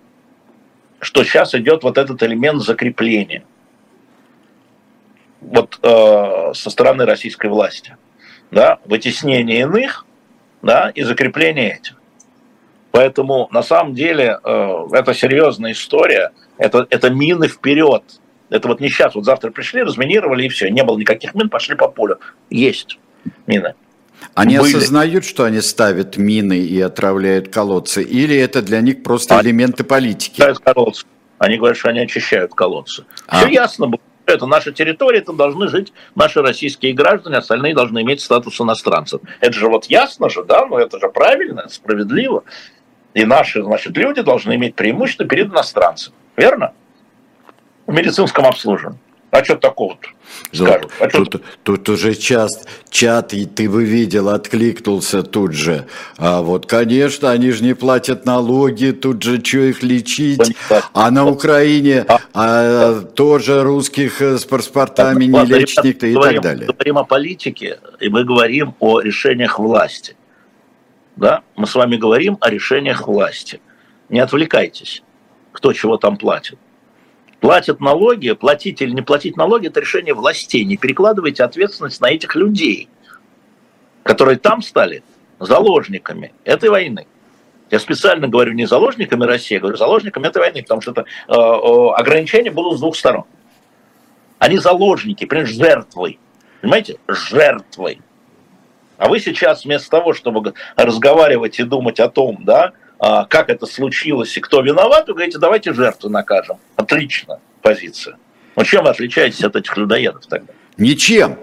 что сейчас идет вот этот элемент закрепления вот э, со стороны российской власти, да, вытеснение иных, да, и закрепление этих. Поэтому на самом деле э, это серьезная история, это, это мины вперед, это вот не сейчас, вот завтра пришли, разминировали и все, не было никаких мин, пошли по полю. Есть мины. Они Были. осознают, что они ставят мины и отравляют колодцы, или это для них просто они элементы политики? Колодцы. Они говорят, что они очищают колодцы. А. Все ясно было. Это наша территория, там должны жить наши российские граждане, остальные должны иметь статус иностранцев. Это же вот ясно же, да, но это же правильно, это справедливо. И наши, значит, люди должны иметь преимущество перед иностранцем. Верно? в медицинском обслуживании. А что такого-то? Скажут. А тут, тут уже час, чат, и ты бы видел, откликнулся тут же. А вот, конечно, они же не платят налоги, тут же что их лечить? А на Украине а, а, тоже русских с паспортами не лечит никто и говорим, так далее. Мы говорим о политике, и мы говорим о решениях власти. Да? Мы с вами говорим о решениях власти. Не отвлекайтесь, кто чего там платит. Платят налоги, платить или не платить налоги – это решение властей. Не перекладывайте ответственность на этих людей, которые там стали заложниками этой войны. Я специально говорю не заложниками России, я говорю заложниками этой войны, потому что это, э, э, ограничения будут с двух сторон. Они заложники, понимаешь, жертвы. Понимаете? Жертвы. А вы сейчас вместо того, чтобы разговаривать и думать о том, да, как это случилось и кто виноват, вы говорите, давайте жертву накажем. Отлично, позиция. Но чем вы отличаетесь от этих людоедов тогда? Ничем.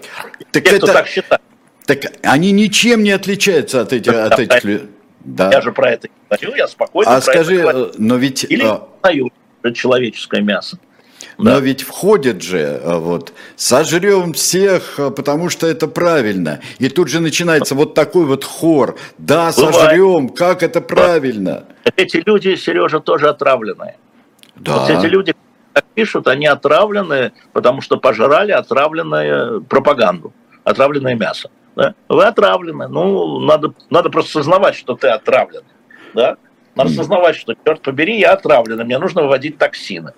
Так Те, это... кто так считает. Так они ничем не отличаются от этих, от этих людей. Да. Я же про это говорю, я спокойно а про скажи, это говорю. но ведь... Или а... человеческое мясо. Но да. ведь входит же, э, вот, сожрем всех, э, потому что это правильно. И тут же начинается вот такой вот хор. Да, сожрем, как это правильно. Эти люди, Сережа, тоже отравленные. Да. Вот эти люди, как пишут, они отравлены, потому что пожрали отравленную пропаганду, отравленное мясо. Да? Вы отравлены. Ну, надо, надо просто сознавать, что ты отравлен. Да? Надо сознавать, что, черт побери, я отравлен, мне нужно выводить токсины.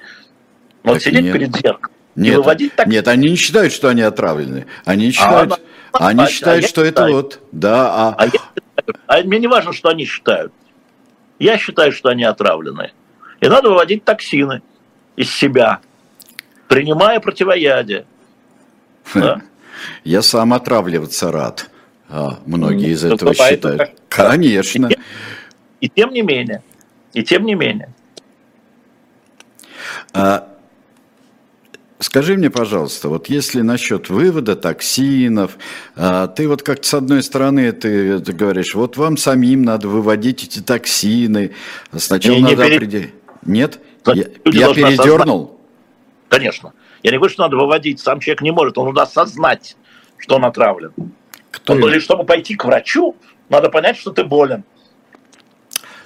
Вот так сидеть нет. перед зеркалом нет, и выводить так... Нет, они не считают, что они отравлены. Они считают, а, они а, считают а что это считаю. вот, да. А... А, я, а мне не важно, что они считают. Я считаю, что они отравлены. И надо выводить токсины из себя, принимая противоядие. Да? Я сам отравливаться рад. А, многие из этого считают. Конечно. И тем не менее, и тем не менее. А, Скажи мне, пожалуйста, вот если насчет вывода токсинов, а, ты вот как-то с одной стороны ты, ты говоришь, вот вам самим надо выводить эти токсины, сначала не, надо не определить. Нет? Я, я передернул? Осознать. Конечно. Я не говорю, что надо выводить, сам человек не может, он надо осознать, что он отравлен. Кто он, или чтобы пойти к врачу, надо понять, что ты болен.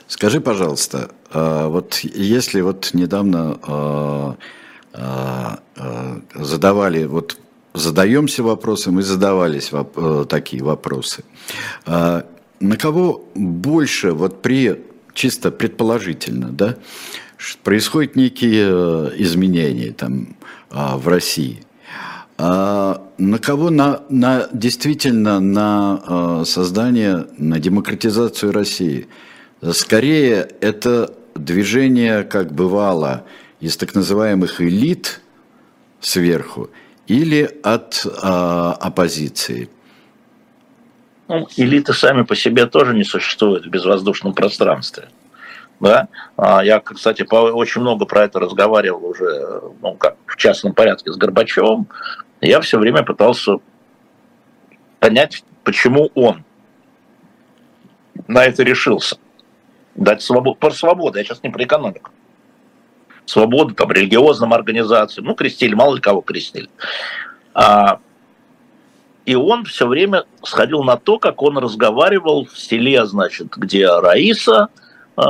Скажи, пожалуйста, а, вот если вот недавно а, задавали, вот задаемся вопросом и задавались воп э, такие вопросы. А, на кого больше, вот при, чисто предположительно, да, происходят некие э, изменения там в России, на кого на, на действительно на создание, на демократизацию России? Скорее, это движение, как бывало, из так называемых элит сверху или от а, оппозиции? Ну, элиты сами по себе тоже не существуют в безвоздушном пространстве. Да? А я, кстати, очень много про это разговаривал уже ну, как в частном порядке с Горбачевым. Я все время пытался понять, почему он на это решился. Дать свободу, про свободу, я сейчас не про экономику. Свободу там религиозным организациям, ну, крестили, мало ли кого крестили. А, и он все время сходил на то, как он разговаривал в селе, значит, где Раиса, э,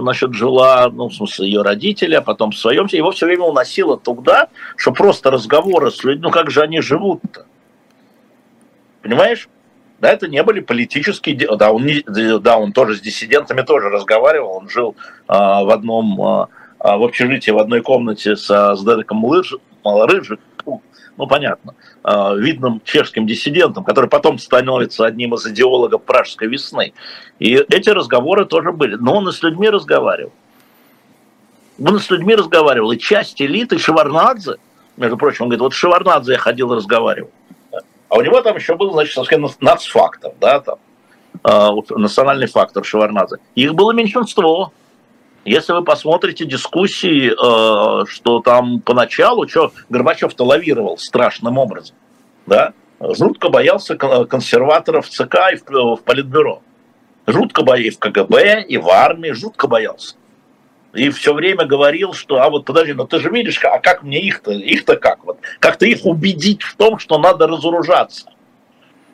значит, жила, ну, в смысле, ее родители, а потом в своем, его все время уносило туда, что просто разговоры с людьми, ну, как же они живут-то? Понимаешь? Да, это не были политические... Да, он, не, да, он тоже с диссидентами тоже разговаривал. Он жил а, в одном... А, в общежитии в одной комнате со, с Дедеком Малорыжик, ну, понятно, а, видным чешским диссидентом, который потом становится одним из идеологов пражской весны. И эти разговоры тоже были. Но он и с людьми разговаривал. Он с людьми разговаривал. И часть элиты Шеварнадзе, между прочим, он говорит, вот Шеварнадзе я ходил и разговаривал. А у него там еще был, значит, совсем нацфактор, да, там, э, национальный фактор Шеварнадзе. Их было меньшинство. Если вы посмотрите дискуссии, э, что там поначалу, что Горбачев-то лавировал страшным образом, да, жутко боялся консерваторов ЦК и в, в Политбюро. Жутко боялся в КГБ, и в армии, жутко боялся. И все время говорил, что, а вот подожди, ну ты же видишь, а как мне их-то, их-то как? Вот, как-то их убедить в том, что надо разоружаться.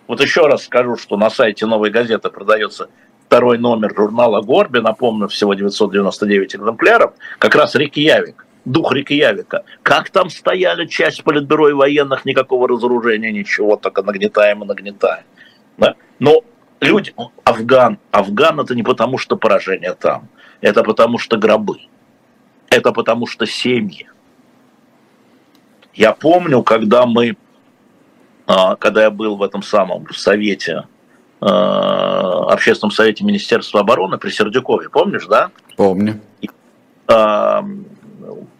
Вот еще раз скажу, что на сайте «Новой газеты» продается второй номер журнала «Горби», напомню, всего 999 экземпляров, как раз Рикьявик, дух Рикьявика. Как там стояли часть политбюро и военных, никакого разоружения, ничего, только нагнетаем и нагнетаем. Да? Но люди, Афган, Афган это не потому, что поражение там, это потому что гробы. Это потому что семьи. Я помню, когда мы, а, когда я был в этом самом совете, а, общественном совете Министерства обороны при Сердюкове, помнишь, да? Помню. А,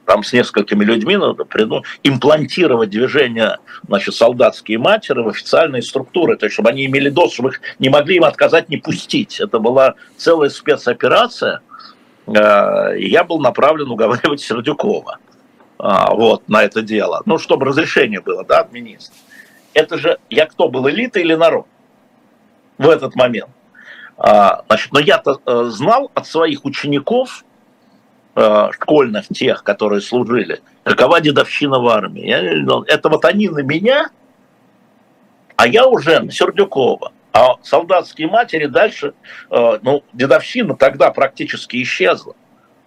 там с несколькими людьми надо ну, имплантировать движение, значит, солдатские матери в официальные структуры, то есть, чтобы они имели доступ, чтобы их не могли им отказать, не пустить. Это была целая спецоперация – Э, я был направлен уговаривать Сердюкова вот, на это дело. Ну, чтобы разрешение было, да, от министра. Это же, я кто был, элита или народ в этот момент? А, значит, но я-то э, знал от своих учеников, э, школьных тех, которые служили, какова дедовщина в армии. Это вот они на меня, а я уже на Сердюкова. А солдатские матери дальше, э, ну, дедовщина тогда практически исчезла.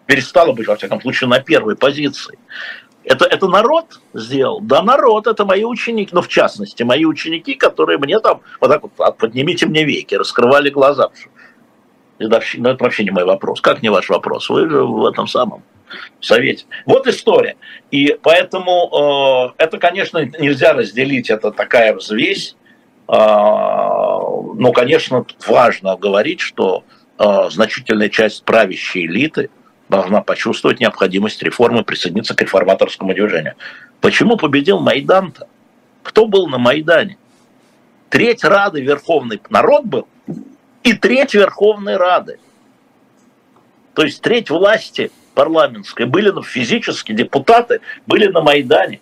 Перестала быть, во всяком случае, на первой позиции. Это, это народ сделал? Да, народ, это мои ученики, ну, в частности, мои ученики, которые мне там, вот так вот, «А, поднимите мне веки, раскрывали глаза. Дедовщина, ну, это вообще не мой вопрос. Как не ваш вопрос? Вы же в этом самом совете. Вот история. И поэтому э, это, конечно, нельзя разделить, это такая взвесь, а, но, конечно, важно говорить, что а, значительная часть правящей элиты должна почувствовать необходимость реформы, присоединиться к реформаторскому движению. Почему победил Майдан-то? Кто был на Майдане? Треть Рады Верховный народ был и треть Верховной Рады. То есть треть власти парламентской были ну, физически, депутаты были на Майдане.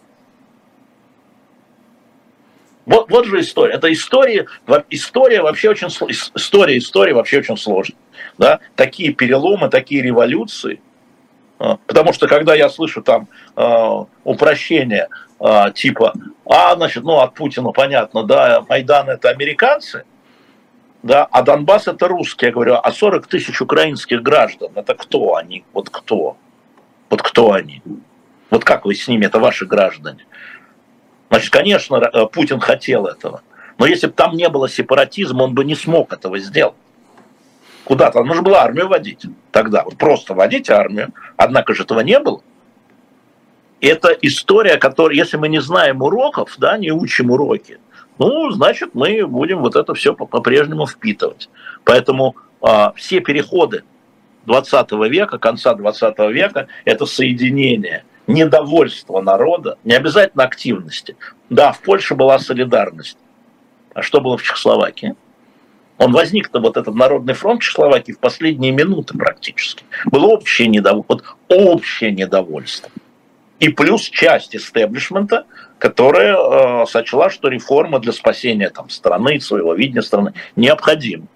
Вот, вот же история. Это история, история вообще очень история, история вообще очень сложная. Да? Такие переломы, такие революции. А, потому что когда я слышу там э, упрощение э, типа, а, значит, ну от Путина понятно, да, Майдан это американцы, да, а Донбасс это русские. Я говорю, а 40 тысяч украинских граждан, это кто они? Вот кто? Вот кто они? Вот как вы с ними, это ваши граждане? Значит, конечно, э, Путин хотел этого. Но если бы там не было сепаратизма, он бы не смог этого сделать. Куда-то нужно было армию водить тогда. Вот просто водить армию. Однако же этого не было. Это история, которая, если мы не знаем уроков, да, не учим уроки, ну, значит, мы будем вот это все по-прежнему впитывать. Поэтому а, все переходы 20 века, конца 20 века, это соединение – недовольство народа, не обязательно активности. Да, в Польше была солидарность. А что было в Чехословакии? Он возник-то, вот этот Народный фронт Чехословакии, в последние минуты практически. Было общее недовольство. Вот общее недовольство. И плюс часть истеблишмента, которая э, сочла, что реформа для спасения там, страны, своего видения страны необходима.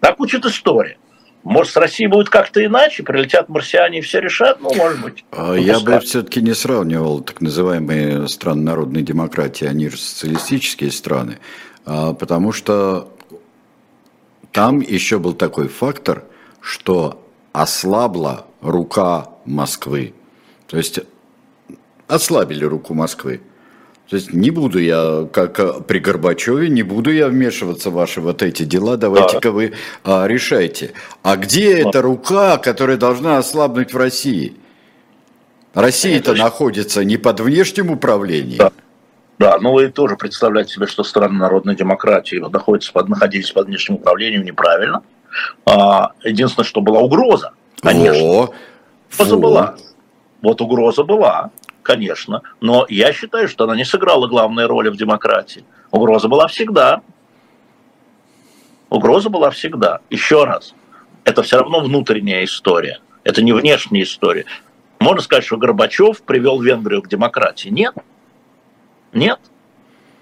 Так учит история. Может, с Россией будет как-то иначе, прилетят марсиане и все решат, ну, может быть. А я бы все-таки не сравнивал так называемые страны народной демократии, они же социалистические страны, а, потому что там еще был такой фактор, что ослабла рука Москвы. То есть ослабили руку Москвы. То есть не буду я, как при Горбачеве, не буду я вмешиваться в ваши вот эти дела, давайте-ка да. вы а, решайте. А где эта рука, которая должна ослабнуть в России? Россия-то находится не под внешним управлением. Да. Да, ну вы тоже представляете себе, что страны народной демократии находятся под, находились под внешним управлением неправильно. А, единственное, что была угроза, конечно. Во, угроза во. была. Вот угроза была конечно, но я считаю, что она не сыграла главной роли в демократии. Угроза была всегда. Угроза была всегда. Еще раз, это все равно внутренняя история, это не внешняя история. Можно сказать, что Горбачев привел Венгрию к демократии? Нет. Нет.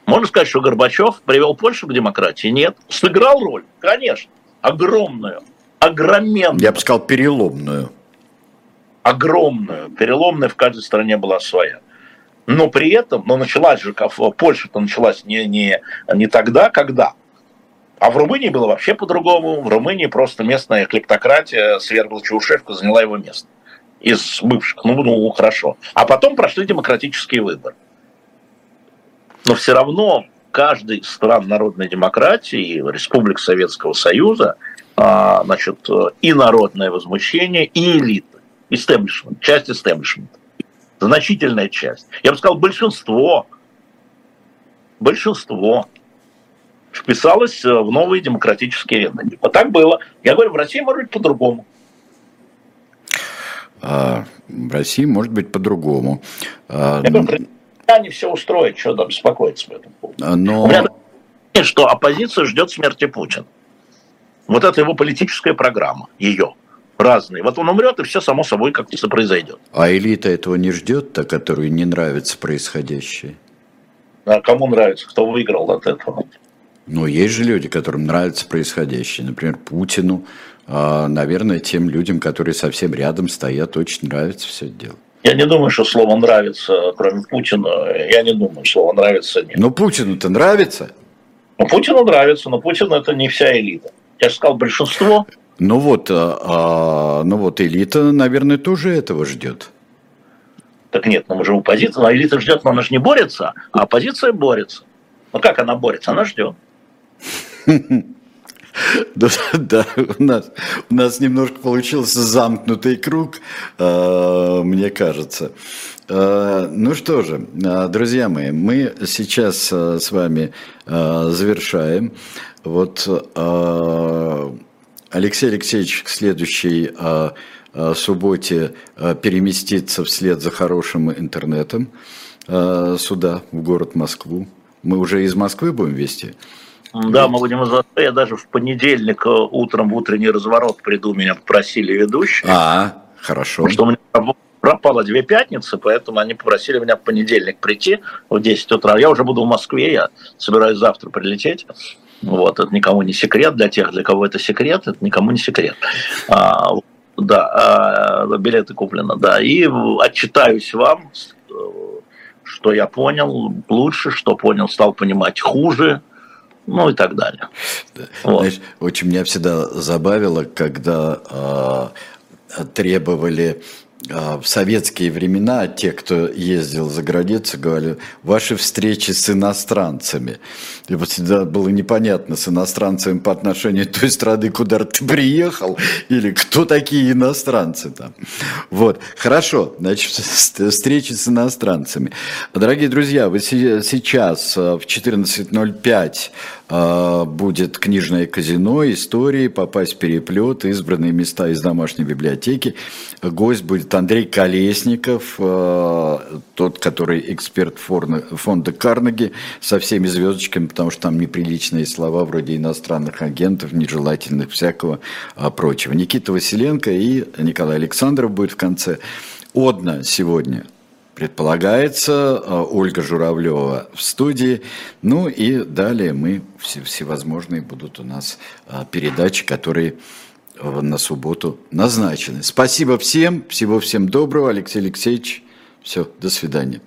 Можно сказать, что Горбачев привел Польшу к демократии? Нет. Сыграл роль? Конечно. Огромную. Огроменную. Я бы сказал, переломную огромную, переломная в каждой стране была своя. Но при этом, но началась же, Польша-то началась не, не, не тогда, когда. А в Румынии было вообще по-другому. В Румынии просто местная клептократия свергла Чаушевку, заняла его место. Из бывших. Ну, ну, хорошо. А потом прошли демократические выборы. Но все равно каждый стран народной демократии, Республик Советского Союза, а, значит, и народное возмущение, и элита истеблишмент, часть истеблишмента. Значительная часть. Я бы сказал, большинство, большинство вписалось э, в новые демократические рынки. Вот так было. Я говорю, в России может быть по-другому. А, в России может быть по-другому. А, Я говорю, они все устроят, что там беспокоиться по этому поводу. А, но... У меня что оппозиция ждет смерти Путина. Вот это его политическая программа, ее разные. Вот он умрет, и все само собой как-то произойдет. А элита этого не ждет, та, которой не нравится происходящее? А кому нравится? Кто выиграл от этого? Ну, есть же люди, которым нравится происходящее. Например, Путину, а, наверное, тем людям, которые совсем рядом стоят, очень нравится все это дело. Я не думаю, что слово нравится, кроме Путина. Я не думаю, слово нравится нет. Но Путину-то нравится. Ну, Путину нравится, но Путин это не вся элита. Я же сказал, большинство ну вот, а, а, ну вот элита, наверное, тоже этого ждет. Так нет, ну мы же оппозиция, а элита ждет, но она же не борется, а оппозиция борется. Ну как она борется? Она ждет. Да, да у, нас, у нас немножко получился замкнутый круг, а, мне кажется. А, ну что же, друзья мои, мы сейчас с вами завершаем. Вот Алексей Алексеевич к следующей а, а, субботе а, переместится вслед за хорошим интернетом а, сюда, в город Москву. Мы уже из Москвы будем вести? Да, мы будем из Москвы. Я даже в понедельник э, утром в утренний разворот приду, меня попросили ведущие. А, хорошо. Потому что у меня пропало две пятницы, поэтому они попросили меня в понедельник прийти в 10 утра. Я уже буду в Москве, я собираюсь завтра прилететь. Вот, это никому не секрет, для тех, для кого это секрет, это никому не секрет. А, да, а, билеты куплены, да. И отчитаюсь вам, что я понял лучше, что понял, стал понимать хуже, ну и так далее. Да. Вот. Знаешь, очень меня всегда забавило, когда э, требовали а, в советские времена те, кто ездил за границу, говорили, ваши встречи с иностранцами. И вот всегда было непонятно, с иностранцами по отношению к той страны, куда ты приехал, или кто такие иностранцы там. Вот, хорошо, значит, встречи с иностранцами. Дорогие друзья, вы сейчас а, в 14.05 а, будет книжное казино, истории, попасть в переплет, избранные места из домашней библиотеки. Гость будет Андрей Колесников, а, тот, который эксперт фонда Карнеги, со всеми звездочками, потому что там неприличные слова вроде иностранных агентов, нежелательных, всякого а, прочего. Никита Василенко и Николай Александров будет в конце. Одна сегодня предполагается. Э, Ольга Журавлева в студии. Ну и далее мы, все, всевозможные будут у нас э, передачи, которые на субботу назначены. Спасибо всем, всего всем доброго, Алексей Алексеевич. Все, до свидания.